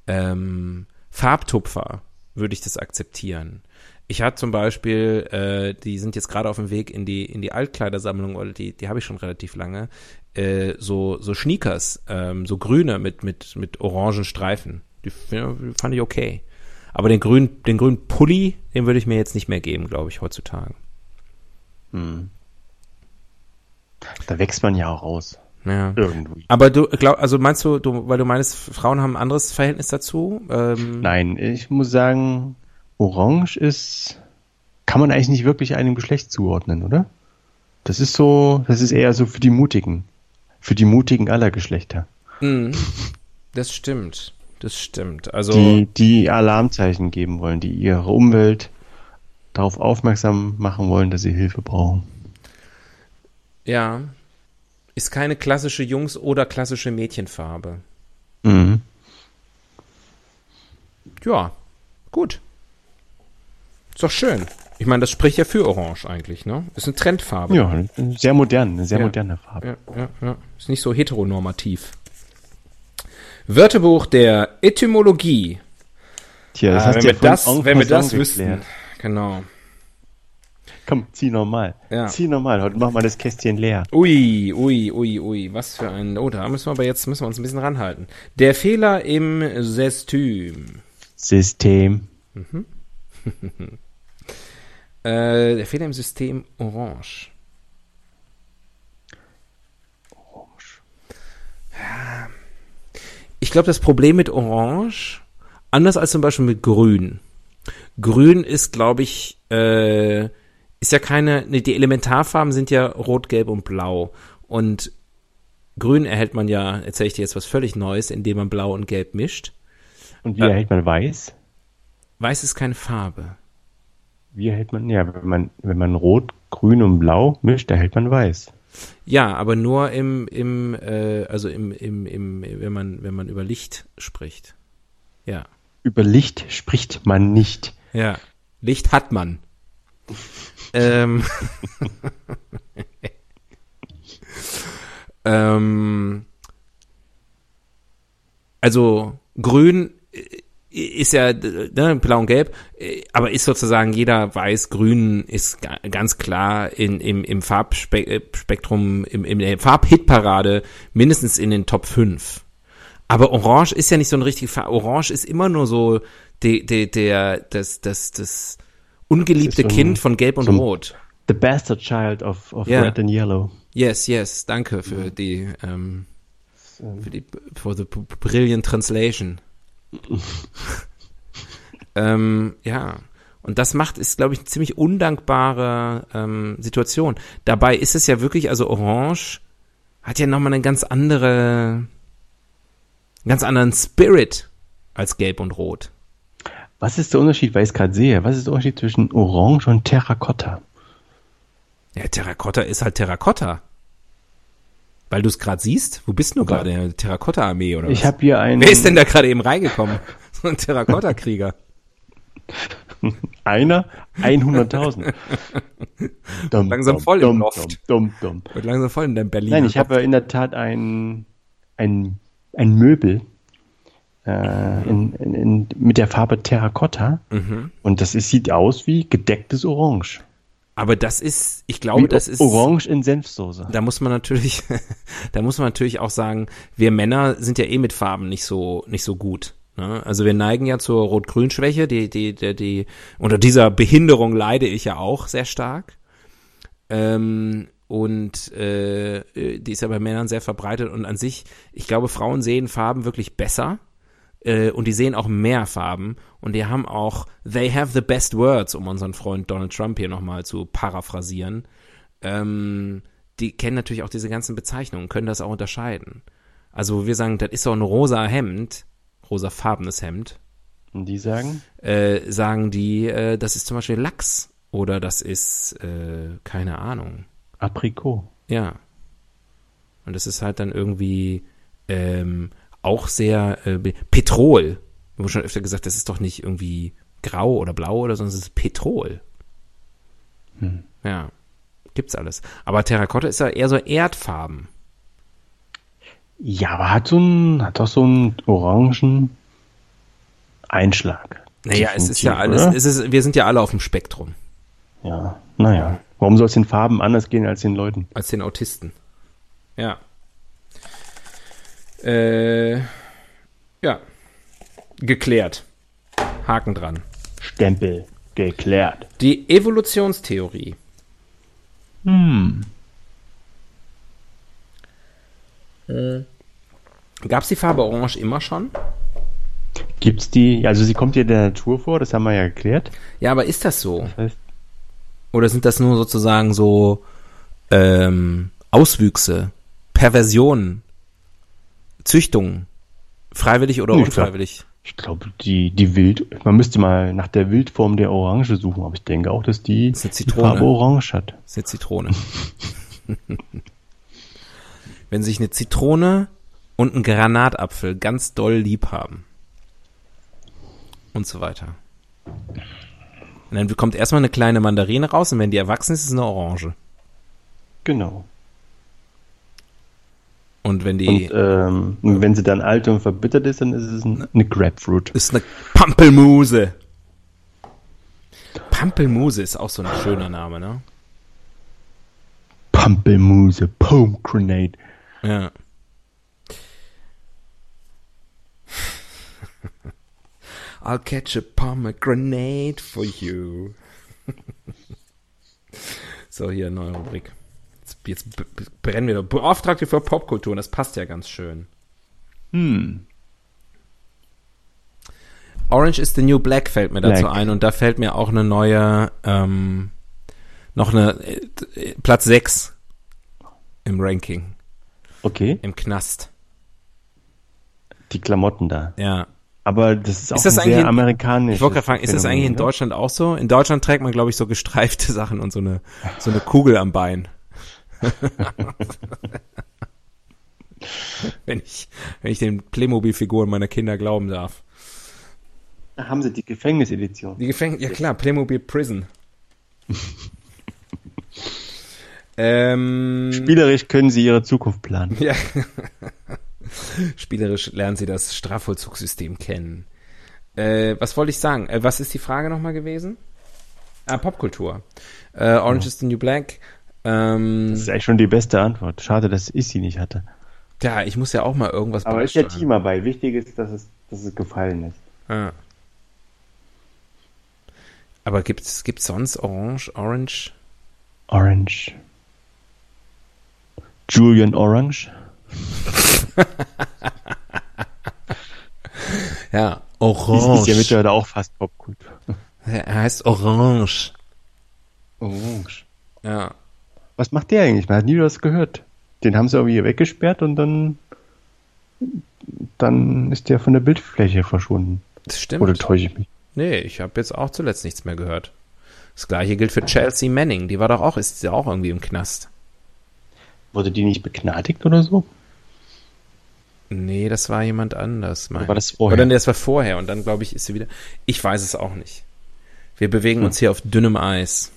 ähm, Farbtupfer würde ich das akzeptieren. Ich hatte zum Beispiel, äh, die sind jetzt gerade auf dem Weg in die in die Altkleidersammlung oder die die habe ich schon relativ lange. Äh, so so Sneakers, ähm, so grüne mit mit mit orangen Streifen. Die, ja, fand ich okay. Aber den grünen, den grünen Pulli, den würde ich mir jetzt nicht mehr geben, glaube ich, heutzutage. Hm. Da wächst man ja auch raus. Ja. Irgendwie. Aber du glaub, also meinst du, du, weil du meinst, Frauen haben ein anderes Verhältnis dazu? Ähm, Nein, ich muss sagen, Orange ist, kann man eigentlich nicht wirklich einem Geschlecht zuordnen, oder? Das ist so, das ist eher so für die Mutigen. Für die Mutigen aller Geschlechter. mh, das stimmt. Das stimmt. Also Die, die Alarmzeichen geben wollen, die ihre Umwelt darauf aufmerksam machen wollen, dass sie Hilfe brauchen. ja, ist keine klassische Jungs- oder klassische Mädchenfarbe. Mhm. Ja, gut. Ist doch schön. Ich meine, das spricht ja für Orange eigentlich, ne? Ist eine Trendfarbe. Ja, sehr modern, eine sehr Ja. moderne Farbe. Ja, ja, ja. Ist nicht so heteronormativ. Wörterbuch der Etymologie. Tja, das Ah, hast wenn wir ja von das, en wenn wir das wüssten. Genau. Komm, zieh normal. Ja. Zieh normal. Heute machen wir das Kästchen leer. Ui, ui, ui, ui. Was für ein. Oh, da müssen wir aber jetzt müssen wir uns ein bisschen ranhalten. Der Fehler im System. System. Äh, der Fehler im System Orange. Ja. Ich glaube, das Problem mit Orange, anders als zum Beispiel mit Grün. Grün ist, glaube ich, äh, ist ja keine, ne, die Elementarfarben sind ja Rot, Gelb und Blau. Und Grün erhält man ja, erzähle ich dir jetzt was völlig Neues, indem man Blau und Gelb mischt. Und wie Ja. erhält man weiß? Weiß ist keine Farbe. Wie erhält man, ja, wenn man, wenn man rot, grün und blau mischt, erhält man weiß. Ja, aber nur im, im, äh, also im, im, im, wenn man, wenn man über Licht spricht. Ja. Über Licht spricht man nicht. Ja. Licht hat man. ähm. ähm. Also, grün ist ja, ne, blau und gelb, äh, aber ist sozusagen jeder weiß, grün ist ga- ganz klar in, im, im Farbspektrum, im, in der Farbhitparade mindestens in den Top 5. Aber Orange ist ja nicht so ein richtig Farbe. Orange ist immer nur so de, de, der, das, das, das ungeliebte so Kind von Gelb und so Rot. The bastard child of, of Ja. red and yellow. Yes, yes, danke für die, ähm, für die, for the brilliant translation. ähm, ja. Und das macht, ist, glaube ich, eine ziemlich undankbare ähm, Situation. Dabei ist es ja wirklich, also Orange hat ja nochmal eine ganz andere, einen ganz anderen Spirit als Gelb und Rot. Was ist der Unterschied, weil ich es gerade sehe? Was ist der Unterschied zwischen Orange und Terrakotta? Ja, Terrakotta ist halt Terrakotta. Weil du es gerade siehst? Wo bist du gerade? In der Terrakotta-Armee oder was? Ich habe hier einen. Wer ist denn da gerade eben reingekommen? So ein Terrakotta-Krieger. Einer? 100.000. Dumm, Langsam voll im dumm, Loft. Dumm, dumm. Wird langsam voll in deinem Berlin. Nein, ich habe in der Tat ein, ein, ein Möbel äh, in, in, in, mit der Farbe Terrakotta. Mhm. Und das ist, sieht aus wie gedecktes Orange. Aber das ist, ich glaube, Wie das ist. Orange in Senfsoße. Da muss man natürlich, da muss man natürlich auch sagen, wir Männer sind ja eh mit Farben nicht so, nicht so gut. Ne? Also wir neigen ja zur Rot-Grün-Schwäche, die, die, die, die, unter dieser Behinderung leide ich ja auch sehr stark. Ähm, und äh, die ist ja bei Männern sehr verbreitet und an sich, ich glaube, Frauen sehen Farben wirklich besser äh, und die sehen auch mehr Farben und die haben auch, they have the best words, um unseren Freund Donald Trump hier nochmal zu paraphrasieren. Ähm, die kennen natürlich auch diese ganzen Bezeichnungen, können das auch unterscheiden. Also wir sagen, das ist so ein rosa Hemd, rosafarbenes Hemd. Und die sagen? Äh, sagen die, äh, das ist zum Beispiel Lachs oder das ist, äh, keine Ahnung. Aprikot. Ja. Und das ist halt dann irgendwie ähm, auch sehr äh, Petrol. Wir haben schon öfter gesagt, das ist doch nicht irgendwie grau oder blau oder sonst ist es Petrol. Hm. Ja. Gibt's alles. Aber Terrakotta ist ja eher so Erdfarben. Ja, aber hat so ein, hat doch so einen orangen Einschlag. Naja, es ist ja alles, es ist, wir sind ja alle auf dem Spektrum. Ja, naja. Warum soll es den Farben anders gehen als den Leuten? Als den Autisten. Ja. Äh, ja. Geklärt. Haken dran. Stempel. Geklärt. Die Evolutionstheorie. Hm. Äh. Gab es die Farbe Orange immer schon? Gibt's die, also sie kommt ja in der Natur vor, das haben wir ja geklärt. Ja, aber ist das so? Das heißt, Oder sind das nur sozusagen so ähm, Auswüchse, Perversionen, Züchtungen, freiwillig oder Nee, unfreiwillig? ich glaube, die, die Wild, man müsste mal nach der Wildform der Orange suchen, aber ich denke auch, dass die, Das ist eine. Farbe Orange hat. Das ist eine Zitrone. Wenn sich eine Zitrone und ein Granatapfel ganz doll lieb haben. Und so weiter. Und dann kommt erstmal eine kleine Mandarine raus und wenn die erwachsen ist, ist es eine Orange. Genau. Und wenn die Und ähm, wenn sie dann alt und verbittert ist, dann ist es ein, eine Grapefruit. ist eine Pampelmuse. Pampelmuse ist auch so ein schöner Name, ne? Pampelmuse, Pomegranate. Ja. I'll catch a pomegranate for you. so, hier, neue Rubrik. Jetzt, brennen wir da. Beauftragte für Popkultur, und das passt ja ganz schön. Hm. Orange is the New Black fällt mir dazu Black. ein und da fällt mir auch eine neue, ähm, noch eine, äh, Platz 6 im Ranking, Okay, im Knast. die Klamotten da. Ja. Aber das ist auch Ist das ein sehr in- amerikanisch. Ich wollte gerade fragen, ist das eigentlich in Deutschland auch so? In Deutschland trägt man, glaube ich, so gestreifte Sachen und so eine, so eine Kugel am Bein. wenn ich, wenn ich den Playmobil-Figuren meiner Kinder glauben darf. Da haben sie die Gefängnisedition. Die Gefängnis, ja klar, Playmobil Prison. ähm, Spielerisch können sie ihre Zukunft planen. ja. Spielerisch lernen sie das Strafvollzugssystem kennen. Äh, was wollte ich sagen? Äh, was ist die Frage nochmal gewesen? Ah, Popkultur. Äh, Orange is the New Black. Ähm, Das ist eigentlich schon die beste Antwort. Schade, dass ich sie nicht hatte. ja, ich muss ja auch mal irgendwas Aber ist ja. Teamarbeit. Wichtig ist, dass es, dass es gefallen ist. Ah. Aber gibt's gibt's sonst Orange, Orange? Orange. Julian Orange. Ja, Orange. ist ja mittlerweile auch fast Popkultur. er heißt Orange. Orange. Ja. Was macht der eigentlich? Man hat nie was gehört. Den haben sie irgendwie weggesperrt und dann, dann ist der von der Bildfläche verschwunden. Das stimmt. Oder täusche ich mich? Nee, ich habe jetzt auch zuletzt nichts mehr gehört. Das gleiche gilt für Chelsea Manning. Die war doch auch, ist ja auch irgendwie im Knast. Wurde die nicht begnadigt oder so? Nee, das war jemand anders. Mein. Oder war das vorher? Oder nee, das war vorher und dann glaube ich ist sie wieder. Ich weiß es auch nicht. Wir bewegen uns hier auf dünnem Eis.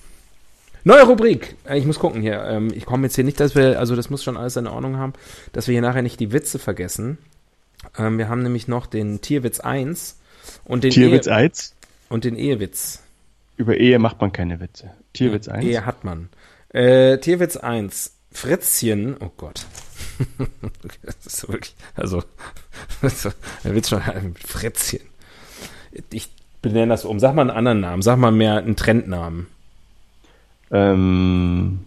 Neue Rubrik. Ich muss gucken hier. Ähm, Ich komme jetzt hier nicht, dass wir, also das muss schon alles in Ordnung haben, dass wir hier nachher nicht die Witze vergessen. Ähm, Wir haben nämlich noch den Tierwitz 1 und den, Tierwitz Ehe, 1? und den Ehewitz. Über Ehe macht man keine Witze. Tierwitz 1? Ehe hat man. Äh, Tierwitz 1. Fritzchen, oh Gott. das ist wirklich, also, er will schon ein Fretzchen. Ich benenne das um. Sag mal einen anderen Namen. Sag mal mehr einen Trendnamen. Ähm,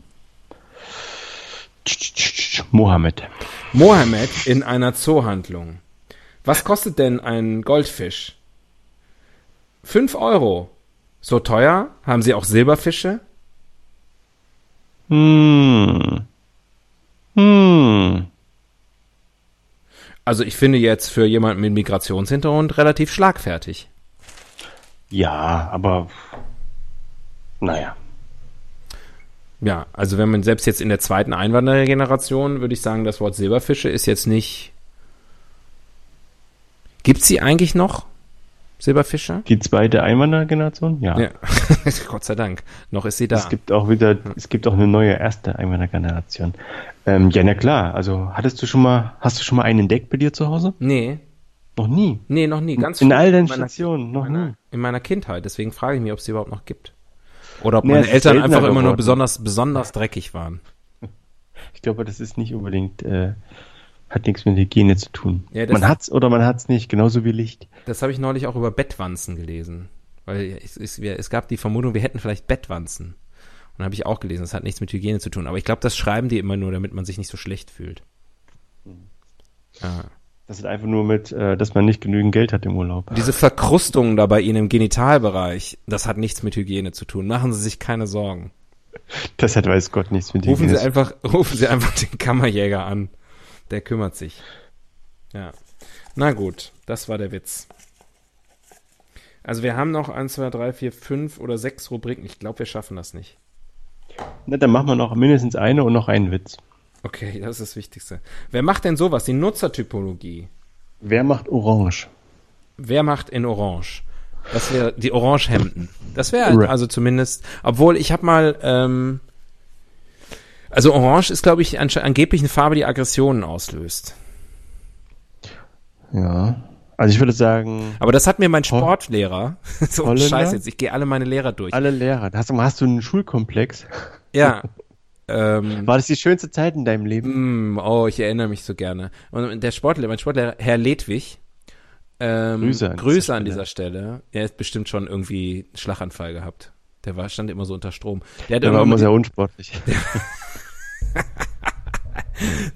Mohammed. Mohammed in einer Zoohandlung. Was kostet denn ein Goldfisch? Fünf Euro. So teuer? Haben Sie auch Silberfische? Hm. Hm. Also ich finde jetzt für jemanden mit Migrationshintergrund relativ schlagfertig. Ja, aber naja. Ja, also wenn man selbst jetzt in der zweiten Einwanderergeneration, würde ich sagen, das Wort Silberfische ist jetzt nicht. Gibt sie eigentlich noch? Silberfische? Die zweite Einwanderergeneration? Ja. ja. Gott sei Dank. Noch ist sie da. Es gibt auch wieder, es gibt auch eine neue erste Einwanderergeneration. Ähm, ja, na klar. Also hattest du schon mal, hast du schon mal einen entdeckt bei dir zu Hause? Nee. Noch nie? Nee, noch nie. Ganz In all deinen Stationen, noch meiner, nie. In meiner Kindheit. Deswegen frage ich mich, ob es sie überhaupt noch gibt. Oder ob nee, meine Eltern einfach immer geworden. nur besonders, besonders dreckig waren. Ich glaube, das ist nicht unbedingt, äh, hat nichts mit Hygiene zu tun. Ja, man hat's oder man hat's nicht, genauso wie Licht. Das habe ich neulich auch über Bettwanzen gelesen. Weil es, es, es gab die Vermutung, wir hätten vielleicht Bettwanzen. Und habe ich auch gelesen, das hat nichts mit Hygiene zu tun. Aber ich glaube, das schreiben die immer nur, damit man sich nicht so schlecht fühlt. Hm. Ja. Das ist einfach nur mit, äh, dass man nicht genügend Geld hat im Urlaub. Diese Verkrustungen da bei Ihnen im Genitalbereich, das hat nichts mit Hygiene zu tun. Machen Sie sich keine Sorgen. Das hat weiß Gott nichts mit rufen Hygiene. Sie einfach, rufen Sie einfach den Kammerjäger an. Der kümmert sich. Ja. Na gut, das war der Witz. Also wir haben noch 1, 2, 3, 4, 5 oder 6 Rubriken. Ich glaube, wir schaffen das nicht. Na, dann machen wir noch mindestens eine und noch einen Witz. Okay, das ist das Wichtigste. Wer macht denn sowas? Die Nutzertypologie. Wer macht Orange? Wer macht in Orange? Das wäre die Orangehemden. Das wäre also zumindest, obwohl ich habe mal, ähm, also Orange ist, glaube ich, angeblich eine Farbe, die Aggressionen auslöst. Ja. Also ich würde sagen. Aber das hat mir mein Sportlehrer. so Holländer? Scheiße jetzt, ich gehe alle meine Lehrer durch. Alle Lehrer. Hast du, hast du einen Schulkomplex? Ja. Ähm, War das die schönste Zeit in deinem Leben? Mm, oh, ich erinnere mich so gerne. Und der Sportlehrer, mein Sportlehrer, HerrLedwig, ähm, Grüße an, Grüße dieser, an dieser Stelle. Er hat bestimmt schon irgendwie einen Schlaganfall gehabt. Der war, stand immer so unter Strom. Der, der war immer sehr unsportlich.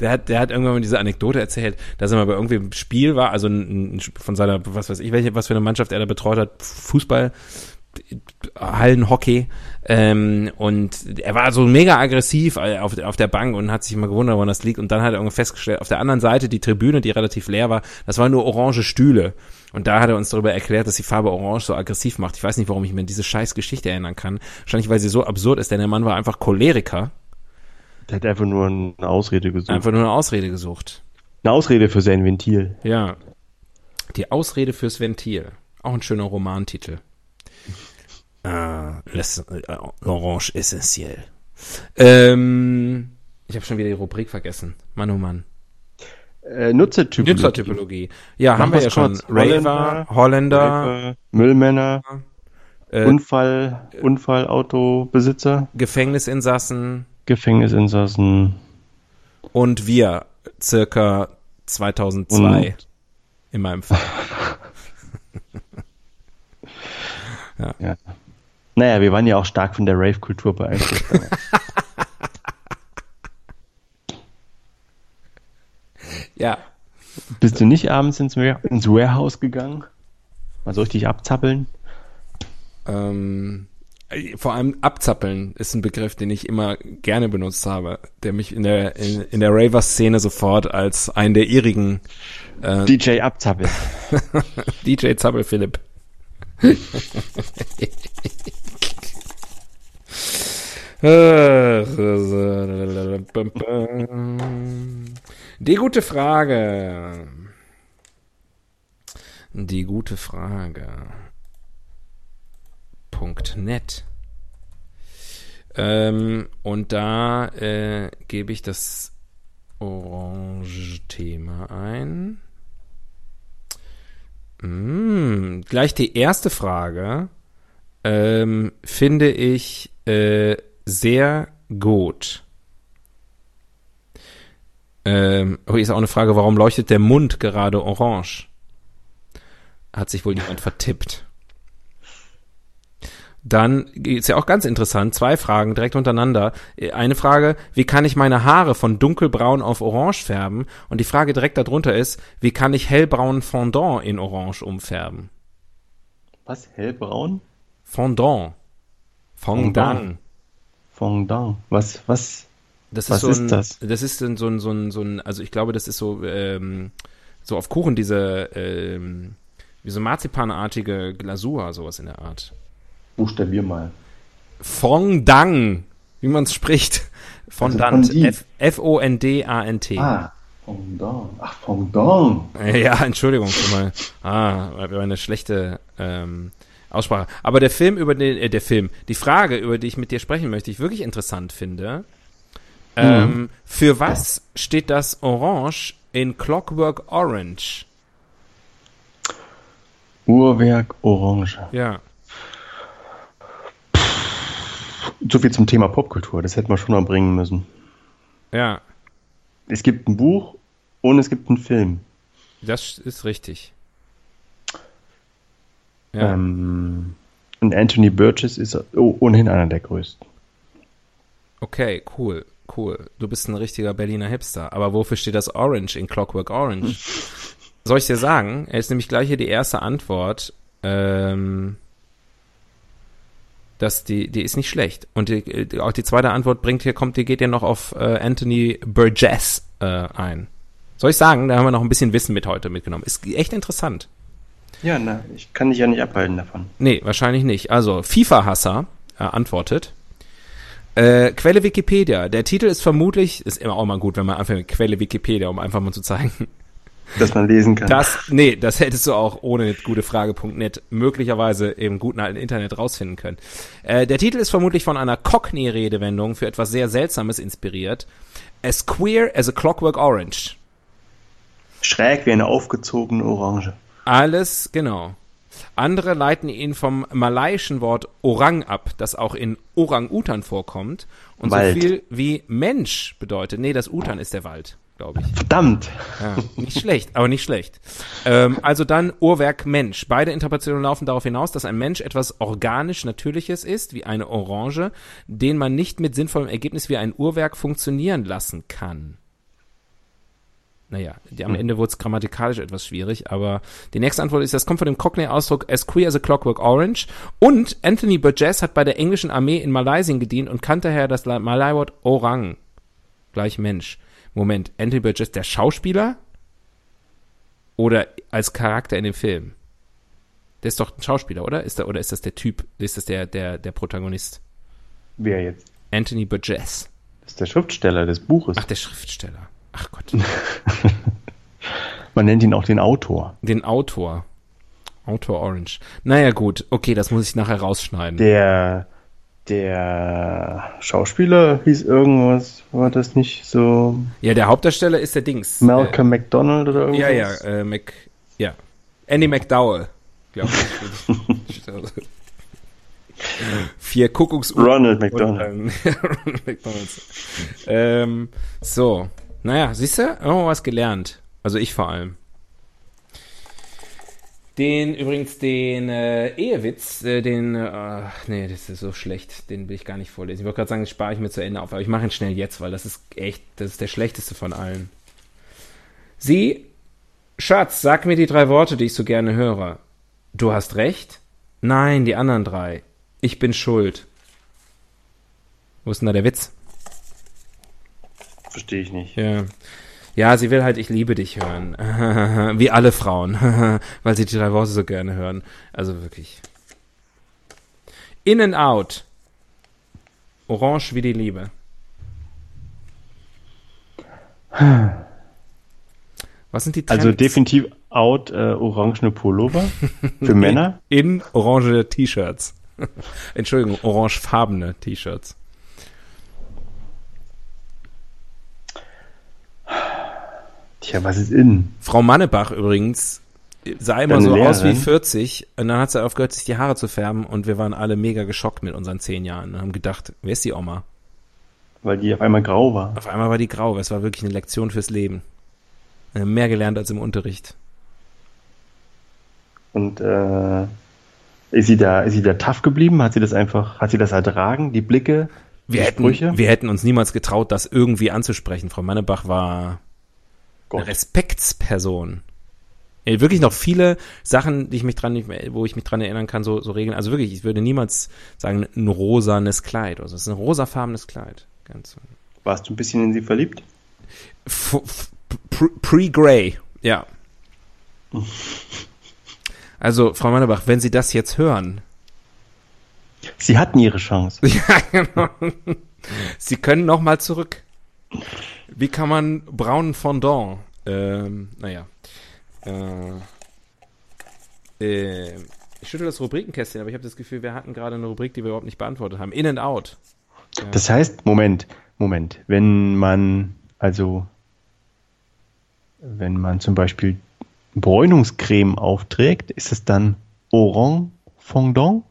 Der, hat, der hat irgendwann mal diese Anekdote erzählt, dass er mal bei irgendeinem Spiel war, also ein, ein, von seiner, was weiß ich, welche, was für eine Mannschaft er da betreut hat, Fußball, Hallenhockey. Ähm, und er war so mega aggressiv auf, auf der Bank und hat sich immer gewundert, woran das liegt. Und dann hat er irgendwie festgestellt, auf der anderen Seite die Tribüne, die relativ leer war, das waren nur orange Stühle. Und da hat er uns darüber erklärt, dass die Farbe Orange so aggressiv macht. Ich weiß nicht, warum ich mir an diese scheiß Geschichte erinnern kann. Wahrscheinlich, weil sie so absurd ist, denn der Mann war einfach Choleriker. Der hat einfach nur eine Ausrede gesucht. Einfach nur eine Ausrede gesucht. Eine Ausrede für sein Ventil. Ja. Die Ausrede fürs Ventil. Auch ein schöner Romantitel. Ah, äh, Orange essentiell. Ähm, ich habe schon wieder die Rubrik vergessen. Mann, oh Mann. Äh, Nutzertypologie. Nutzertypologie. Ja, Machen haben wir ja schon. Raver, Holländer, Raver, Müllmänner, äh, Unfall, Unfallautobesitzer, Gefängnisinsassen, Gefängnisinsassen und wir circa 2002 und in meinem Fall. ja. ja. Naja, wir waren ja auch stark von der Rave-Kultur beeinflusst. ja. Bist du nicht abends ins, ins Warehouse gegangen? Mal so richtig abzappeln? Ähm, vor allem abzappeln ist ein Begriff, den ich immer gerne benutzt habe, der mich in der in, in der Raver-Szene sofort als einen der ihrigen äh, DJ Abzappel. DJ Zappel Philipp. Die gute Frage. Die gute Frage. Punkt net. Ähm, und da äh, gebe ich das Orange-Thema ein. Mm, gleich die erste Frage ähm, finde ich äh, sehr gut. Ähm, oh, hier ist auch eine Frage, warum leuchtet der Mund gerade orange? Hat sich wohl jemand vertippt. Dann ist ja auch ganz interessant, zwei Fragen direkt untereinander. Eine Frage, wie kann ich meine Haare von dunkelbraun auf orange färben? Und die Frage direkt darunter ist, wie kann ich hellbraunen Fondant in orange umfärben? Was? Hellbraun? Fondant. Fondant. Fondant. Was, was? Das ist Was so ist ein, das? Das ist so ein, so ein, so ein, so also ich glaube, das ist so, ähm, so auf Kuchen diese, ähm, wie so marzipanartige Glasur, sowas in der Art. Buchstabier mal. Fondant, wie man es spricht. Fondant. F- F-O-N-D-A-N-T. Ah, Fondant. Ach, Fondant. Ja, Entschuldigung schon mal. Ah, war eine schlechte ähm, Aussprache. Aber der Film über den, äh, der Film, die Frage, über die ich mit dir sprechen möchte, ich wirklich interessant finde. Ähm, Für was steht das Orange in Clockwork Orange? Uhrwerk Orange. Ja. So viel zum Thema Popkultur. Das hätten wir schon mal bringen müssen. Ja, Es gibt ein Buch und es gibt einen Film. das ist richtig. Ja. Ähm, und Anthony Burgess ist oh, ohnehin einer der größten. Okay, cool, cool. Du bist ein richtiger Berliner Hipster. Aber wofür steht das Orange in Clockwork Orange? Soll ich dir sagen? Er ist nämlich gleich hier die erste Antwort. Ähm, dass die, die ist nicht schlecht. Und die, die, auch die zweite Antwort bringt hier, kommt, die geht ja noch auf äh, Anthony Burgess äh, ein. Soll ich sagen? Da haben wir noch ein bisschen Wissen mit heute mitgenommen. Ist echt interessant. Ja, na, ich kann dich ja nicht abhalten davon. Nee, wahrscheinlich nicht. Also, FIFA-Hasser äh, antwortet. Äh, Quelle Wikipedia. Der Titel ist vermutlich, ist immer auch mal gut, wenn man einfach mit Quelle Wikipedia, um einfach mal zu zeigen. Dass man lesen kann. Das, nee, das hättest du auch ohne gutefrage.net möglicherweise im guten alten Internet rausfinden können. Äh, der Titel ist vermutlich von einer Cockney-Redewendung für etwas sehr Seltsames inspiriert. As queer as a clockwork orange. Schräg wie eine aufgezogene Orange. Alles, genau. Andere leiten ihn vom malaiischen Wort Orang ab, das auch in Orang-Utan vorkommt und Wald. so viel wie Mensch bedeutet. Nee, das Utan ist der Wald, glaube ich. Verdammt! Ja, nicht schlecht, aber nicht schlecht. Ähm, also dann Uhrwerk Mensch. Beide Interpretationen laufen darauf hinaus, dass ein Mensch etwas organisch Natürliches ist, wie eine Orange, den man nicht mit sinnvollem Ergebnis wie ein Uhrwerk funktionieren lassen kann. Naja, die, am Ende wurde es grammatikalisch etwas schwierig, aber die nächste Antwort ist, das kommt von dem Cockney-Ausdruck as queer as a clockwork orange und Anthony Burgess hat bei der englischen Armee in Malaysien gedient und kannte daher das Malai-Wort Orang. Gleich Mensch. Moment, Anthony Burgess der Schauspieler? Oder als Charakter in dem Film? Der ist doch ein Schauspieler, oder? Ist der, oder ist das der Typ? Ist das der, der, der Protagonist? Wer jetzt? Anthony Burgess. Das ist der Schriftsteller des Buches. Ach, der Schriftsteller. Ach Gott. Man nennt ihn auch den Autor. Den Autor. Autor Orange. Naja, gut. Okay, das muss ich nachher rausschneiden. Der, der Schauspieler hieß irgendwas, war das nicht so ja, der Hauptdarsteller ist der Dings. Malcolm McDonald oder Äh, ja, irgendwas? ja, äh, Mac, ja. Andy McDowell, glaube ich. Vier Kuckucksuhren. Ronald McDonald. Ronald McDonald's. ähm, so, naja, siehst du, irgendwo was gelernt. Also ich vor allem. Den, übrigens, den äh, Ehewitz, äh, den, äh, nee, das ist so schlecht, den will ich gar nicht vorlesen. Ich wollte gerade sagen, das spare ich mir zu Ende auf, aber ich mache ihn schnell jetzt, weil das ist echt, das ist der schlechteste von allen. Sie, Schatz, sag mir die drei Worte, die ich so gerne höre. Du hast recht? Nein, die anderen drei. Ich bin schuld. Wo ist denn da der Witz? Verstehe ich nicht. Ja. Ja, sie will halt ich liebe dich hören. Wie alle Frauen. Weil sie die drei Worte so gerne hören. Also wirklich. In and out. Orange wie die Liebe. Was sind die Trends? Also definitiv out äh, orangene Pullover für Männer. In orange T-Shirts. Entschuldigung, orangefarbene T-Shirts. Tja, was ist in? Frau Mannebach übrigens sah immer Deine so aus wie Lehrerin? 40 und dann hat sie aufgehört, sich die Haare zu färben und wir waren alle mega geschockt mit unseren zehn Jahren und haben gedacht, wer ist die Oma? weil die auf einmal grau war. Auf einmal war die grau. Es war wirklich eine Lektion fürs Leben. Wir haben mehr gelernt als im Unterricht. Und äh, ist sie da, ist sie da tough geblieben? Hat sie das einfach, hat sie das ertragen? Die Blicke, Wir die hätten, Sprüche? wir hätten uns niemals getraut, das irgendwie anzusprechen. Frau Mannebach war Gott. Respektsperson. Ey, wirklich noch viele Sachen, die ich mich dran, nicht mehr- wo ich mich dran erinnern kann, so, so regeln. Also wirklich, ich würde niemals sagen, ein rosanes Kleid. Also es ist ein rosafarbenes Kleid. Ganz Warst du ein bisschen in sie verliebt? Pre-Grey, ja. Also, Frau Mannebach, wenn Sie das jetzt hören, Sie hatten ihre Chance. ja, genau. Sie können noch mal zurück. Wie kann man braunen Fondant? Ähm, naja. Äh, äh, ich schüttel das Rubrikenkästchen, aber ich habe das Gefühl, wir hatten gerade eine Rubrik, die wir überhaupt nicht beantwortet haben. In and out. Das heißt, Moment, Moment, wenn man, also, wenn man zum Beispiel Bräunungscreme aufträgt, ist es dann Orange Fondant?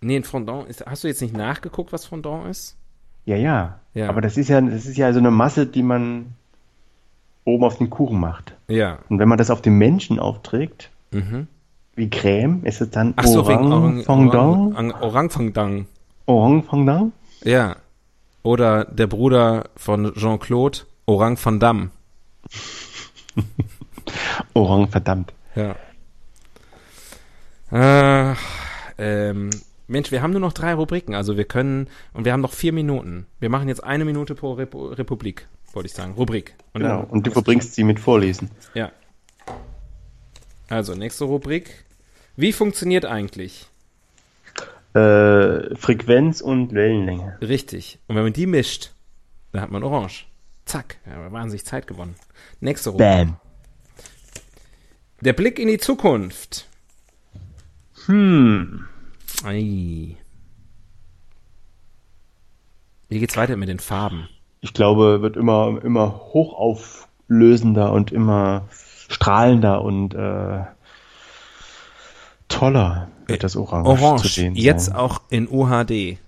Nee, ein Fondant ist. Hast du jetzt nicht nachgeguckt, was Fondant ist? Ja, ja, Ja. Aber das ist ja, das ist ja so eine Masse, die man oben auf den Kuchen macht. Ja. Und wenn man das auf den Menschen aufträgt, Mhm. wie Creme, ist es dann Ach so, Orang, Fondant? Orang, Orang Fondant. Orange Fondant? Ja. Oder der Bruder von Jean-Claude, Orang van Damme. Orange, verdammt. Ja. Äh, ähm, Mensch, wir haben nur noch drei Rubriken, also wir können, und wir haben noch vier Minuten. Wir machen jetzt eine Minute pro Repu Republik, wollte ich sagen. Rubrik. Und Genau. Und du verbringst sie mit Vorlesen. Ja. Also, nächste Rubrik. Wie funktioniert eigentlich? Äh, Frequenz und Wellenlänge. Richtig. Und wenn man die mischt, dann hat man Orange. Zack. Ja, wahnsinnig Zeit gewonnen. Nächste Rubrik. Bam. Der Blick in die Zukunft. Hm. Ei. Wie geht's weiter mit den Farben? Ich glaube, wird immer, immer hochauflösender und immer strahlender und äh, toller wird das Orange, zu Orange. sehen Jetzt sein. auch in UHD.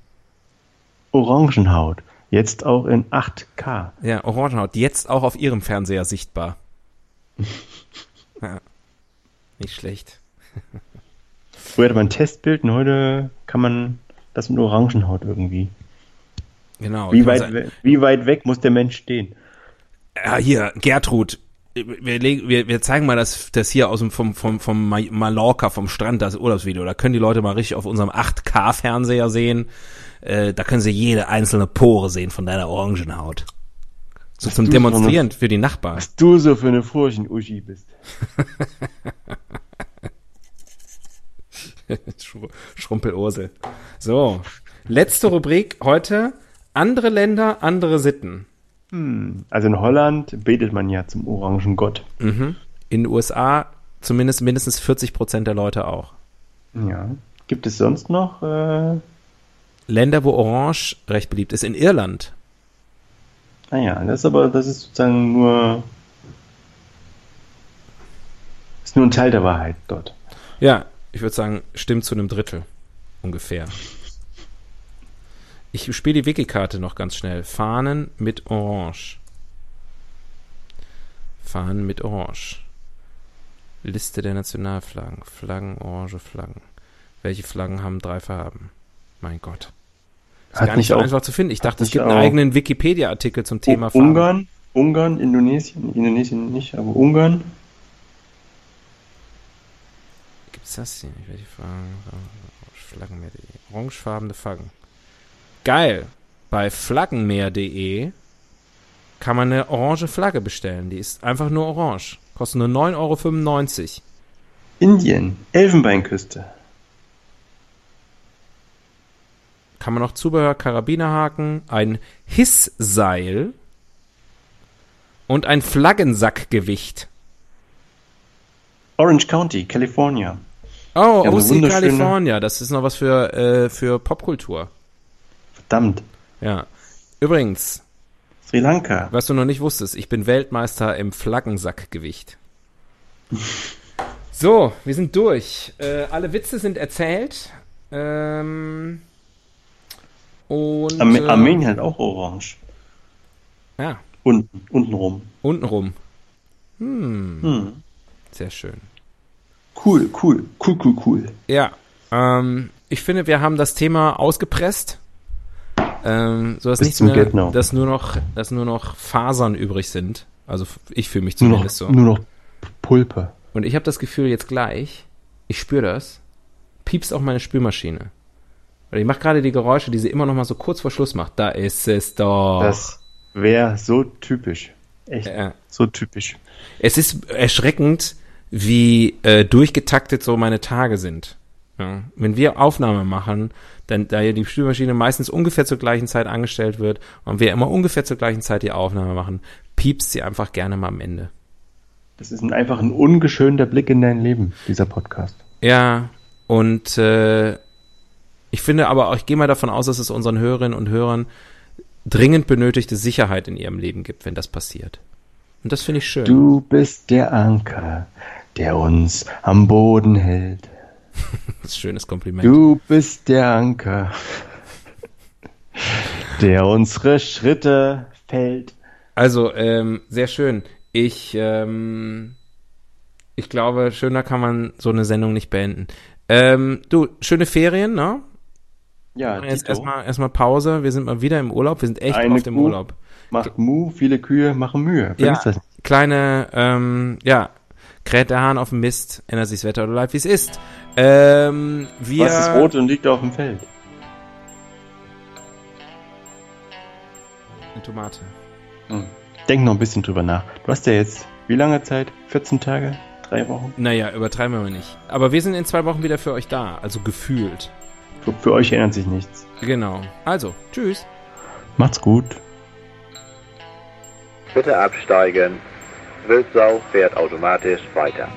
Orangenhaut. Jetzt auch in 8K. Ja, Orangenhaut. Jetzt auch auf ihrem Fernseher sichtbar. ja. Nicht schlecht. Früher hatte man ein Testbild und heute kann man das mit Orangenhaut irgendwie. Genau. Wie weit, we- wie weit weg muss der Mensch stehen? Ja, hier, Gertrud. Wir, wir, wir zeigen mal das, das hier aus dem vom, vom, vom Ma- Mallorca, vom Strand, das Urlaubsvideo. Da können die Leute mal richtig auf unserem 8K-Fernseher sehen. Äh, da können sie jede einzelne Pore sehen von deiner Orangenhaut. So zum du so eine- Demonstrieren für die Nachbarn. Was du so für eine Furchen-Uschi bist. Schru- Schrumpelursel. So, letzte Rubrik heute. Andere Länder, andere Sitten. Hm. Also in Holland betet man ja zum Orangengott. Mhm. In den USA zumindest mindestens 40 Prozent der Leute auch. Ja. Gibt es sonst noch? Äh, Länder, wo Orange recht beliebt ist. In Irland. naja, das ist aber, das ist sozusagen nur. Ist nur ein Teil der Wahrheit dort. Ja, ich würde sagen, stimmt zu einem Drittel. Ungefähr. Ich spiele die Wikikarte noch ganz schnell. Fahnen mit Orange. Fahnen mit Orange. Liste der Nationalflaggen. Flaggen, orange Flaggen. Welche Flaggen haben drei Farben? Mein Gott. Ist Hat gar nicht so auch- einfach zu finden. Ich dachte, es gibt einen eigenen Wikipedia-Artikel zum Thema Farben. Ungarn, Ungarn, Indonesien, Indonesien nicht, aber Ungarn. Gibt's das hier? Ich werde die Fragen. Flaggenmeer.de. Orangefarbene Flaggen. Geil. Bei flaggenmeer.de kann man eine orange Flagge bestellen. Die ist einfach nur orange. Kostet nur 9,95 Euro. Indien, Elfenbeinküste. Kann man noch Zubehör, Karabinerhaken, ein Hissseil und ein Flaggensackgewicht. Orange County, California. Oh, OC California. Das ist noch was für, äh, für Popkultur. Verdammt. Ja. Übrigens, Sri Lanka. Was du noch nicht wusstest, ich bin Weltmeister im Flaggensackgewicht. So, wir sind durch. Äh, alle Witze sind erzählt. Ähm, Und, Arme äh, Armenien hat auch orange. Ja, Unten, unten rum. untenrum. Hm, Hm. sehr schön. Cool, cool, cool, cool, cool. Ja, ähm, ich finde, wir haben das Thema ausgepresst. Ähm, so dass Bis nichts mehr, Get dass nur noch, dass nur noch Fasern übrig sind. Also ich fühle mich Nur noch, zumindest so. nur noch Pulpe. Und ich habe das Gefühl jetzt gleich, ich spüre das, piepst auch meine Spülmaschine. Weil ich mache gerade die Geräusche, die sie immer noch mal so kurz vor Schluss macht. Da ist es doch. Das wäre so typisch. Echt, Ja. so typisch. Es ist erschreckend, wie äh, durchgetaktet so meine Tage sind. Ja. Wenn wir Aufnahme machen, dann da ja die Spülmaschine meistens ungefähr zur gleichen Zeit angestellt wird und wir immer ungefähr zur gleichen Zeit die Aufnahme machen, piepst sie einfach gerne mal am Ende. Das ist ein, einfach ein ungeschönter Blick in dein Leben, dieser Podcast. Ja, und äh, ich finde aber auch, ich gehe mal davon aus, dass es unseren Hörerinnen und Hörern dringend benötigte Sicherheit in ihrem Leben gibt, wenn das passiert. Und das finde ich schön. Du bist der Anker, der uns am Boden hält. Das schönes Kompliment. Du bist der Anker, der unsere Schritte fällt. Also, ähm, sehr schön. Ich, ähm, ich glaube, schöner kann man so eine Sendung nicht beenden. Ähm, du, schöne Ferien, ne? Ja, Jetzt erstmal erstmal Pause. Wir sind mal wieder im Urlaub. Wir sind echt Eine auf dem Kuh. Urlaub. macht Mu, viele Kühe machen Mühe. Ja, das kleine, ähm, ja, kräht der Hahn auf dem Mist, ändert sich das Wetter oder bleibt wie es ist. Ähm, wir, Was ist rot und liegt auf dem Feld? Eine Tomate. Hm. Denk noch ein bisschen drüber nach. Du hast ja jetzt wie lange Zeit? 14 Tage? Drei Wochen? Naja, übertreiben wir mal nicht. Aber wir sind in zwei Wochen wieder für euch da, also gefühlt. Für, für euch ändert sich nichts. Genau. Also, tschüss. Macht's gut. Bitte absteigen. Wildsau fährt automatisch weiter.